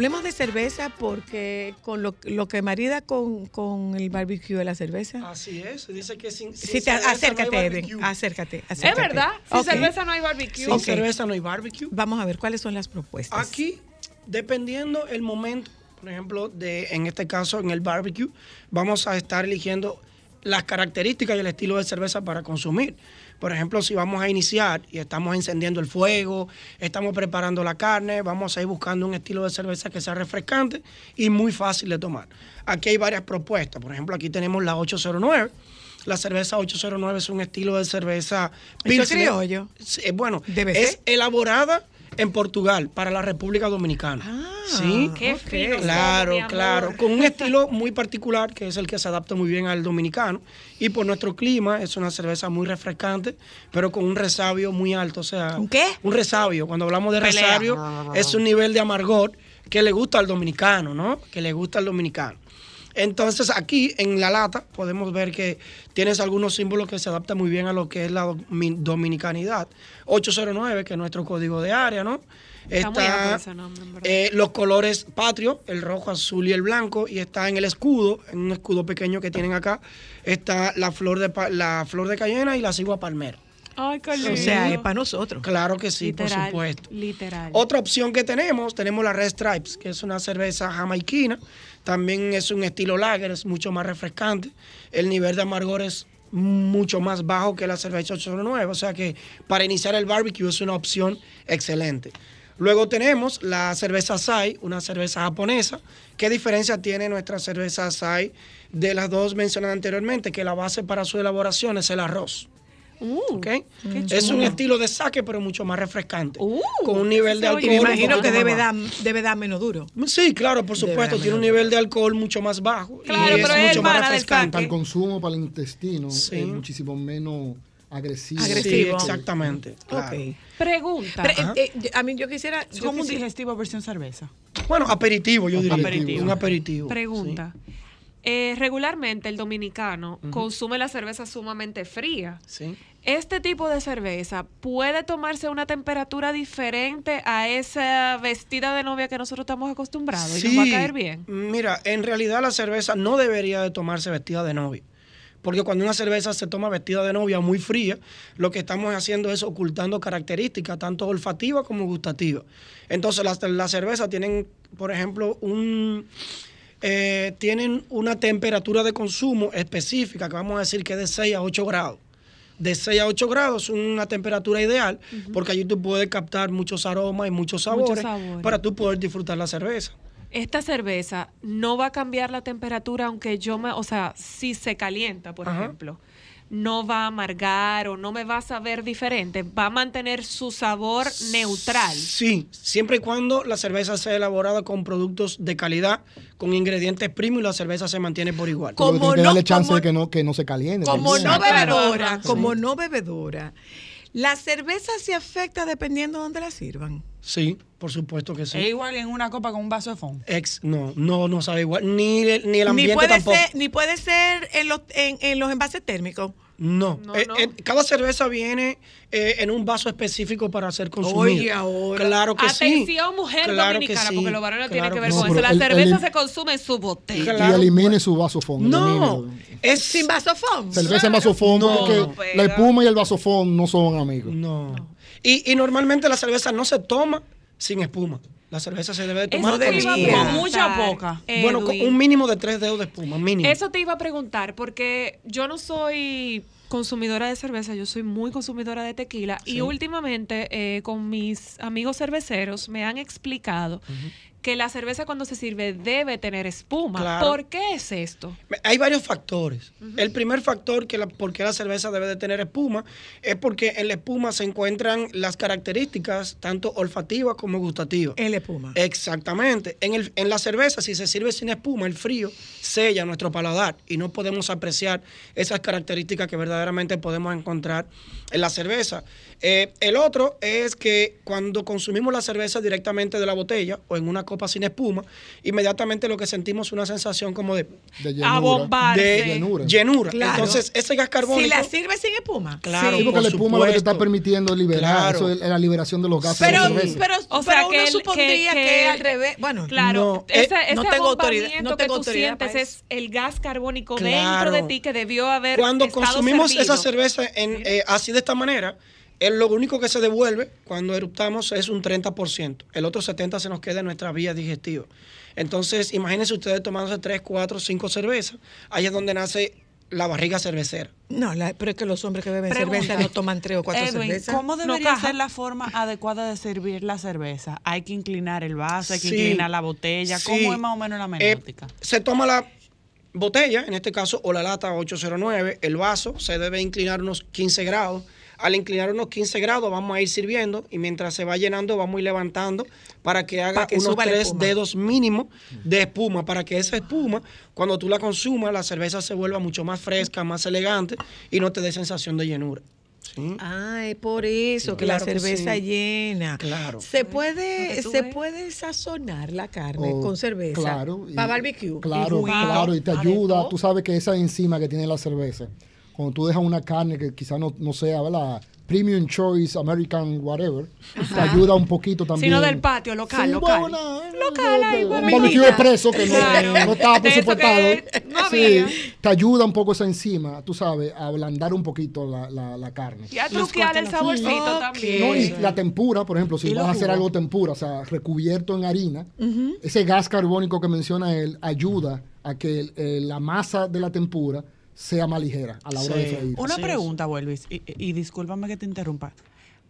Hablemos de cerveza porque con lo, lo que marida con, con el barbecue de la cerveza. Así es, dice que sin, Sí, te- acércate, Edwin. Acércate, Es verdad. Sin cerveza no hay barbecue. Sin cerveza no hay barbecue. Vamos a ver cuáles son las propuestas. Aquí, dependiendo el momento, por ejemplo, de, en este caso, en el barbecue, vamos a estar eligiendo las características y el estilo de cerveza para consumir. Por ejemplo, si vamos a iniciar y estamos encendiendo el fuego, estamos preparando la carne, vamos a ir buscando un estilo de cerveza que sea refrescante y muy fácil de tomar. Aquí hay varias propuestas. Por ejemplo, aquí tenemos la 809. La cerveza 809 es un estilo de cerveza ¿Eso es criollo? Eh, bueno, Debe es ser. elaborada en Portugal para la República Dominicana. sí, qué Claro, claro. Con un estilo muy particular que es el que se adapta muy bien al dominicano. Y por nuestro clima es una cerveza muy refrescante, pero con un resabio muy alto. O sea, ¿Un qué? Un resabio. Cuando hablamos de Pelea. resabio, es un nivel de amargor que le gusta al dominicano, ¿no? Que le gusta al dominicano. Entonces aquí en la lata podemos ver que tienes algunos símbolos que se adaptan muy bien a lo que es la domi- dominicanidad. 809, que es nuestro código de área, ¿no? Está muy amplio ese nombre, en verdad. eh, los colores patrios, el rojo, azul y el blanco, y está en el escudo, en un escudo pequeño que tienen acá, está la flor de, la flor de cayena y la cigua palmera. Ay, qué O sea, es para nosotros. Claro que sí, por supuesto. Literal. Otra opción que tenemos, tenemos la Red Stripes, que es una cerveza jamaiquina. También es un estilo lager, es mucho más refrescante. El nivel de amargor es mucho más bajo que la cerveza 809. O sea que para iniciar el barbecue es una opción excelente. Luego tenemos la cerveza Asai, una cerveza japonesa. ¿Qué diferencia tiene nuestra cerveza Asai de las dos mencionadas anteriormente? Que la base para su elaboración es el arroz. ¿Ok? Es un estilo de saque, pero mucho más refrescante. con un nivel de Y alcohol. me imagino que debe dar, debe dar menos duro. Sí, claro, por supuesto. Tiene un nivel de alcohol mucho más bajo. Claro, y pero es es mucho más refrescante. Para el consumo, para el intestino, Sí. es muchísimo menos agresivo. Sí, exactamente. claro. Pregunta. Pero, eh, eh, a mí yo quisiera... Como un digestivo versión cerveza. Bueno, aperitivo, yo diría. Aperitivo. Un aperitivo. Pregunta. Eh, regularmente el dominicano consume la cerveza sumamente fría. Sí. Este tipo de cerveza puede tomarse a una temperatura diferente a esa vestida de novia que nosotros estamos acostumbrados y nos va a caer bien. Mira, en realidad la cerveza no debería de tomarse vestida de novia. Porque cuando una cerveza se toma vestida de novia muy fría, lo que estamos haciendo es ocultando características, tanto olfativas como gustativas. Entonces, las las cervezas tienen, por ejemplo, un, eh, tienen una temperatura de consumo específica, que vamos a decir que es de 6 a 8 grados. De 6 a 8 grados es una temperatura ideal, porque allí tú puedes captar muchos aromas y muchos sabores, sabores. para tú poder disfrutar la cerveza. Esta cerveza no va a cambiar la temperatura aunque yo me, o sea, si se calienta, por Ajá. ejemplo, no va a amargar o no me va a saber diferente, va a mantener su sabor neutral. Sí, siempre y cuando la cerveza sea elaborada con productos de calidad, con ingredientes premium, la cerveza se mantiene por igual. Pero tiene que darle chance de que no, que no se caliente. Como también. no bebedora, Sí. como no bebedora, la cerveza se afecta dependiendo de dónde la sirvan. Sí, por supuesto que sí. Es igual en una copa con un vaso de fondo. Ex, no, no, no sabe igual. Ni, el- ni el ambiente Ni puede, tampoco. ser, ni puede ser en los, en, en los envases térmicos. No. Eh, eh, cada cerveza viene eh, en un vaso específico para ser consumida. Oye, ahora. Claro que sí. Atención, mujer Claro dominicana, sí, porque los varones no tienen claro que ver que con eso. La el- cerveza el- se consume en su botella. Y elimine su vasofón. No, elimínelo. es sin vasofón. Cerveza en vasofón, No, porque la espuma y el vasofón no son amigos. No. Y, y normalmente la cerveza no se toma sin espuma. La cerveza se debe de tomar te con mucha o poca? Bueno, con un mínimo de tres dedos de espuma, mínimo. Eso te iba a preguntar, porque yo no soy consumidora de cerveza, yo soy muy consumidora de tequila y últimamente eh, con mis amigos cerveceros me han explicado que la cerveza cuando se sirve debe tener espuma. Claro. ¿Por qué es esto? Hay varios factores. El primer factor que la, por qué la cerveza debe de tener espuma es porque en la espuma se encuentran las características tanto olfativas como gustativas. En la espuma. Exactamente. En, el, en la cerveza, si se sirve sin espuma, el frío sella nuestro paladar y no podemos apreciar esas características que verdaderamente podemos encontrar en la cerveza. Eh, el otro es que cuando consumimos la cerveza directamente de la botella o en una copa sin espuma, inmediatamente lo que sentimos es una sensación como de, De llenura. De Llenura. llenura. Claro. Entonces, ese gas carbónico... Si la sirve sin espuma. Claro, Sí, porque por la espuma lo que te está permitiendo es liberar, Claro. eso es la liberación de los gases Pero, de pero, O sea, pero que uno el- supondría que, que- que- al revés. Bueno, Claro, No, ese, eh, ese no tengo autoridad- no tengo que tú autoridad sientes es el gas carbónico Claro. dentro de ti que debió haber Cuando estado consumimos servido. esa cerveza en, eh, así de esta manera, eh, lo único que se devuelve cuando eruptamos es un 30%. El otro 70% se nos queda en nuestra vía digestiva. Entonces, imagínense ustedes tomándose 3, 4, 5 cervezas. Ahí es donde nace la barriga cervecera. no, la- pero es que los hombres que beben Pregunta. cerveza no toman tres o cuatro Edwin, cervezas. ¿cómo debería ser la forma adecuada de servir la cerveza? Hay que inclinar el vaso, hay que Sí. inclinar la botella. Sí. ¿Cómo es más o menos la Eh, menéutica? se toma la botella, en este caso, o la lata 809, el vaso se debe inclinar unos 15 grados Al inclinar unos 15 grados vamos a ir sirviendo y mientras se va llenando vamos a ir levantando para que haga Para que unos tres dedos mínimo de espuma para que esa espuma, cuando tú la consumas, la cerveza se vuelva mucho más fresca, más elegante y no te dé sensación de llenura. ¿Sí? Ah, es por eso que la que cerveza sí. llena. Claro. Se puede, se puede sazonar la carne Oh, con cerveza. Claro. y- Para barbecue. Claro, Y claro, y te ayuda. Tú sabes que esa enzima que tiene la cerveza, cuando tú dejas una carne que quizá no, no sea, ¿verdad? Premium Choice, American, whatever, te ayuda un poquito también. Sino del patio, local, Sí, local. bueno, local, ahí, un barbecue expreso que no, Claro. no estaba presupuestado. no Sí, te ayuda un poco esa enzima, tú sabes, a ablandar un poquito la, la, la carne. Y a truquear el saborcito No, también. y la tempura, por ejemplo, si vas a hacer algo tempura, o sea, recubierto en harina, ese gas carbónico que menciona él ayuda a que eh, la masa de la tempura sea más ligera a la hora de freír. Una pregunta, Welvis, y, y discúlpame que te interrumpa.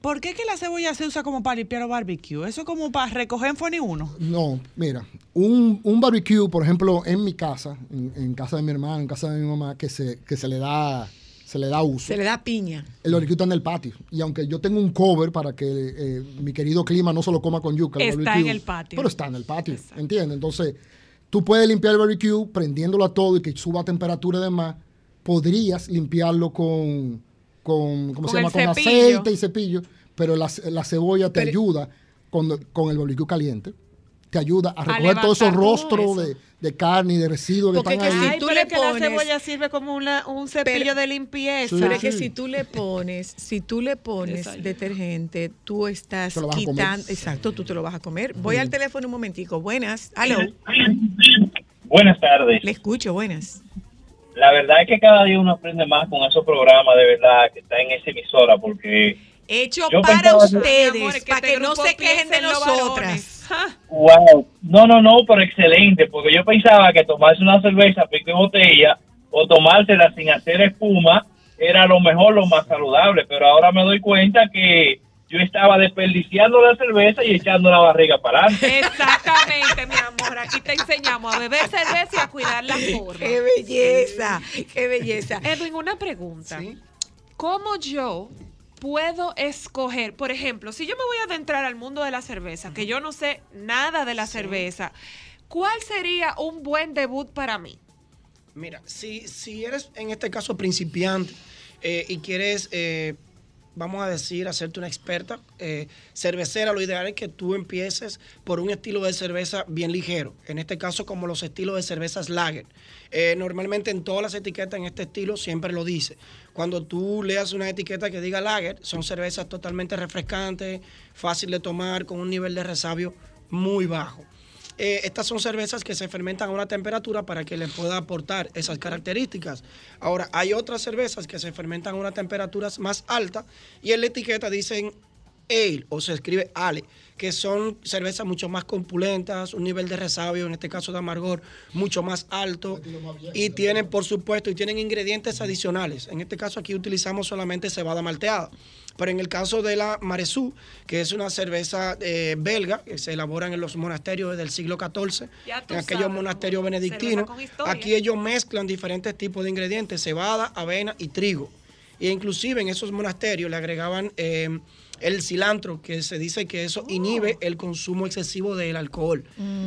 ¿Por qué que la cebolla se usa como para limpiar los barbecue? ¿Eso como para recoger en Foni 1? No, mira, un, un barbecue, por ejemplo, en mi casa, en, en casa de mi hermano, en casa de mi mamá, que se, que se le da se le da uso. Se le da piña. El barbecue está en el patio. Y aunque yo tengo un cover para que eh, mi querido clima no se lo coma con yuca, el Está barbecue, en el patio. Pero está en el patio, ¿entiendes? Entonces, tú puedes limpiar el barbecue prendiéndolo a todo y que suba a temperatura y demás. Podrías limpiarlo con, con ¿cómo se llama? Con aceite y cepillo. Pero la, la cebolla te ayuda con, con el barbecue caliente. Te ayuda a recoger todos esos todo rostros de, de carne y de residuos que Porque están que ahí. Ay, tú le es que la pones- cebolla sirve como una- un cepillo Pero- de limpieza. Pero es que si tú le pones, si tú le pones Desayuno. detergente, tú estás quitando, exacto, tú te lo vas a comer. Voy al teléfono un momentico. Buenas, aló. Buenas tardes. Le escucho, buenas. La verdad es que cada día uno aprende más con esos programas de verdad que están en esa emisora porque, Hecho Yo para ustedes, amor, que para que no se quejen de nosotras. wow, no, no, no, pero excelente, porque yo pensaba que tomarse una cerveza pico y botella o tomársela sin hacer espuma era lo mejor, lo más saludable, pero ahora me doy cuenta que yo estaba desperdiciando la cerveza y echando la barriga para adelante. Exactamente, mi amor. Aquí te enseñamos a beber cerveza y a cuidar la forma. Qué belleza, qué belleza. Edwin, una pregunta. ¿Cómo yo puedo escoger, por ejemplo, si yo me voy a adentrar al mundo de la cerveza, que yo no sé nada de la cerveza, ¿cuál sería un buen debut para mí? Mira, si, si eres en este caso principiante eh, y quieres, eh, vamos a decir, hacerte una experta eh, cervecera, lo ideal es que tú empieces por un estilo de cerveza bien ligero. En este caso, como los estilos de cervezas lager. Eh, normalmente en todas las etiquetas en este estilo siempre lo dice. Cuando tú leas una etiqueta que diga lager, son cervezas totalmente refrescantes, fácil de tomar, con un nivel de resabio muy bajo. Eh, estas son cervezas que se fermentan a una temperatura para que le pueda aportar esas características. Ahora, hay otras cervezas que se fermentan a una temperatura más alta y en la etiqueta dicen ale o se escribe ale, que son cervezas mucho más compulentas, un nivel de resabio, en este caso de amargor, mucho más alto y tienen, por supuesto, y tienen ingredientes adicionales. En este caso aquí utilizamos solamente cebada malteada. Pero en el caso de la Maresú, que es una cerveza eh, belga, que se elaboran en los monasterios desde el siglo XIV, en aquellos monasterios benedictinos, aquí ellos mezclan diferentes tipos de ingredientes, cebada, avena y trigo. E inclusive en esos monasterios le agregaban eh, el cilantro, que se dice que eso inhibe el consumo excesivo del alcohol.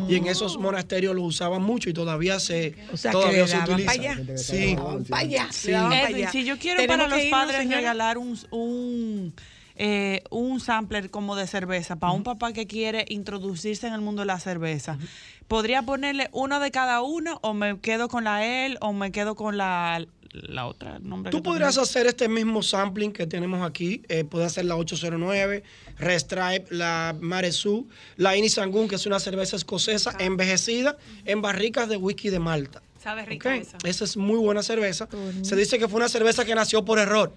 Y en esos monasterios lo usaban mucho y todavía se, O sea, todavía se utiliza. pa' allá. Sí. Le daban pa' allá, Sí. Edwin, si yo quiero Tenemos para los padres regalar un, un, eh, un sampler como de cerveza para un papá que quiere introducirse en el mundo de la cerveza, ¿podría ponerle uno de cada uno o me quedo con la él o me quedo con la, la otra? el nombre Tú podrías hacer este mismo sampling que tenemos aquí. Eh, puedes hacer la 809, Restripe, la Maresú, la Ini Sangun, que es una cerveza escocesa envejecida en barricas de whisky de Malta. Sabe rica. Esa es muy buena cerveza. Se dice que fue una cerveza que nació por error.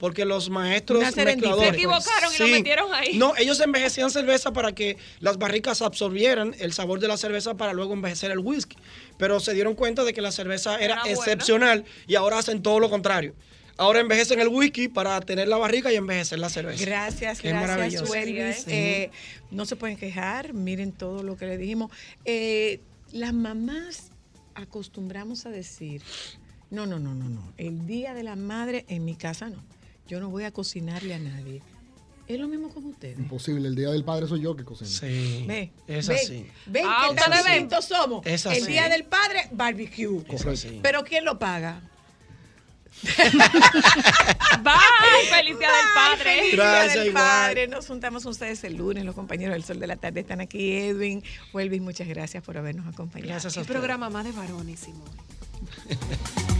Porque los maestros mezcladores. Se equivocaron y lo metieron ahí. No, ellos envejecían cerveza para que las barricas absorbieran el sabor de la cerveza para luego envejecer el whisky. Pero se dieron cuenta de que la cerveza era, Era buena. excepcional y ahora hacen todo lo contrario. Ahora envejecen el whisky para tener la barrica y envejecer la cerveza. Gracias, Qué gracias. Sí. Eh, no se pueden quejar, miren todo lo que le dijimos. Eh, las mamás acostumbramos a decir, no, no, no, no, no, el Día de la Madre en mi casa no. Yo no voy a cocinarle a nadie. Es lo mismo con ustedes. Imposible, el día del padre soy yo que cocino. Sí. Ve, Es ven, así. Ven Ah, tan distintos somos. Es El así. día del padre, barbecue. Correcto. Pero ¿quién lo paga? Bye, feliz día del padre. Feliz Gracias, Día del. Padre. Nos juntamos ustedes el lunes. Los compañeros del Sol de la Tarde están aquí. Edwin, Welvin, muchas gracias por habernos acompañado. Gracias a programa más de varones, Simón.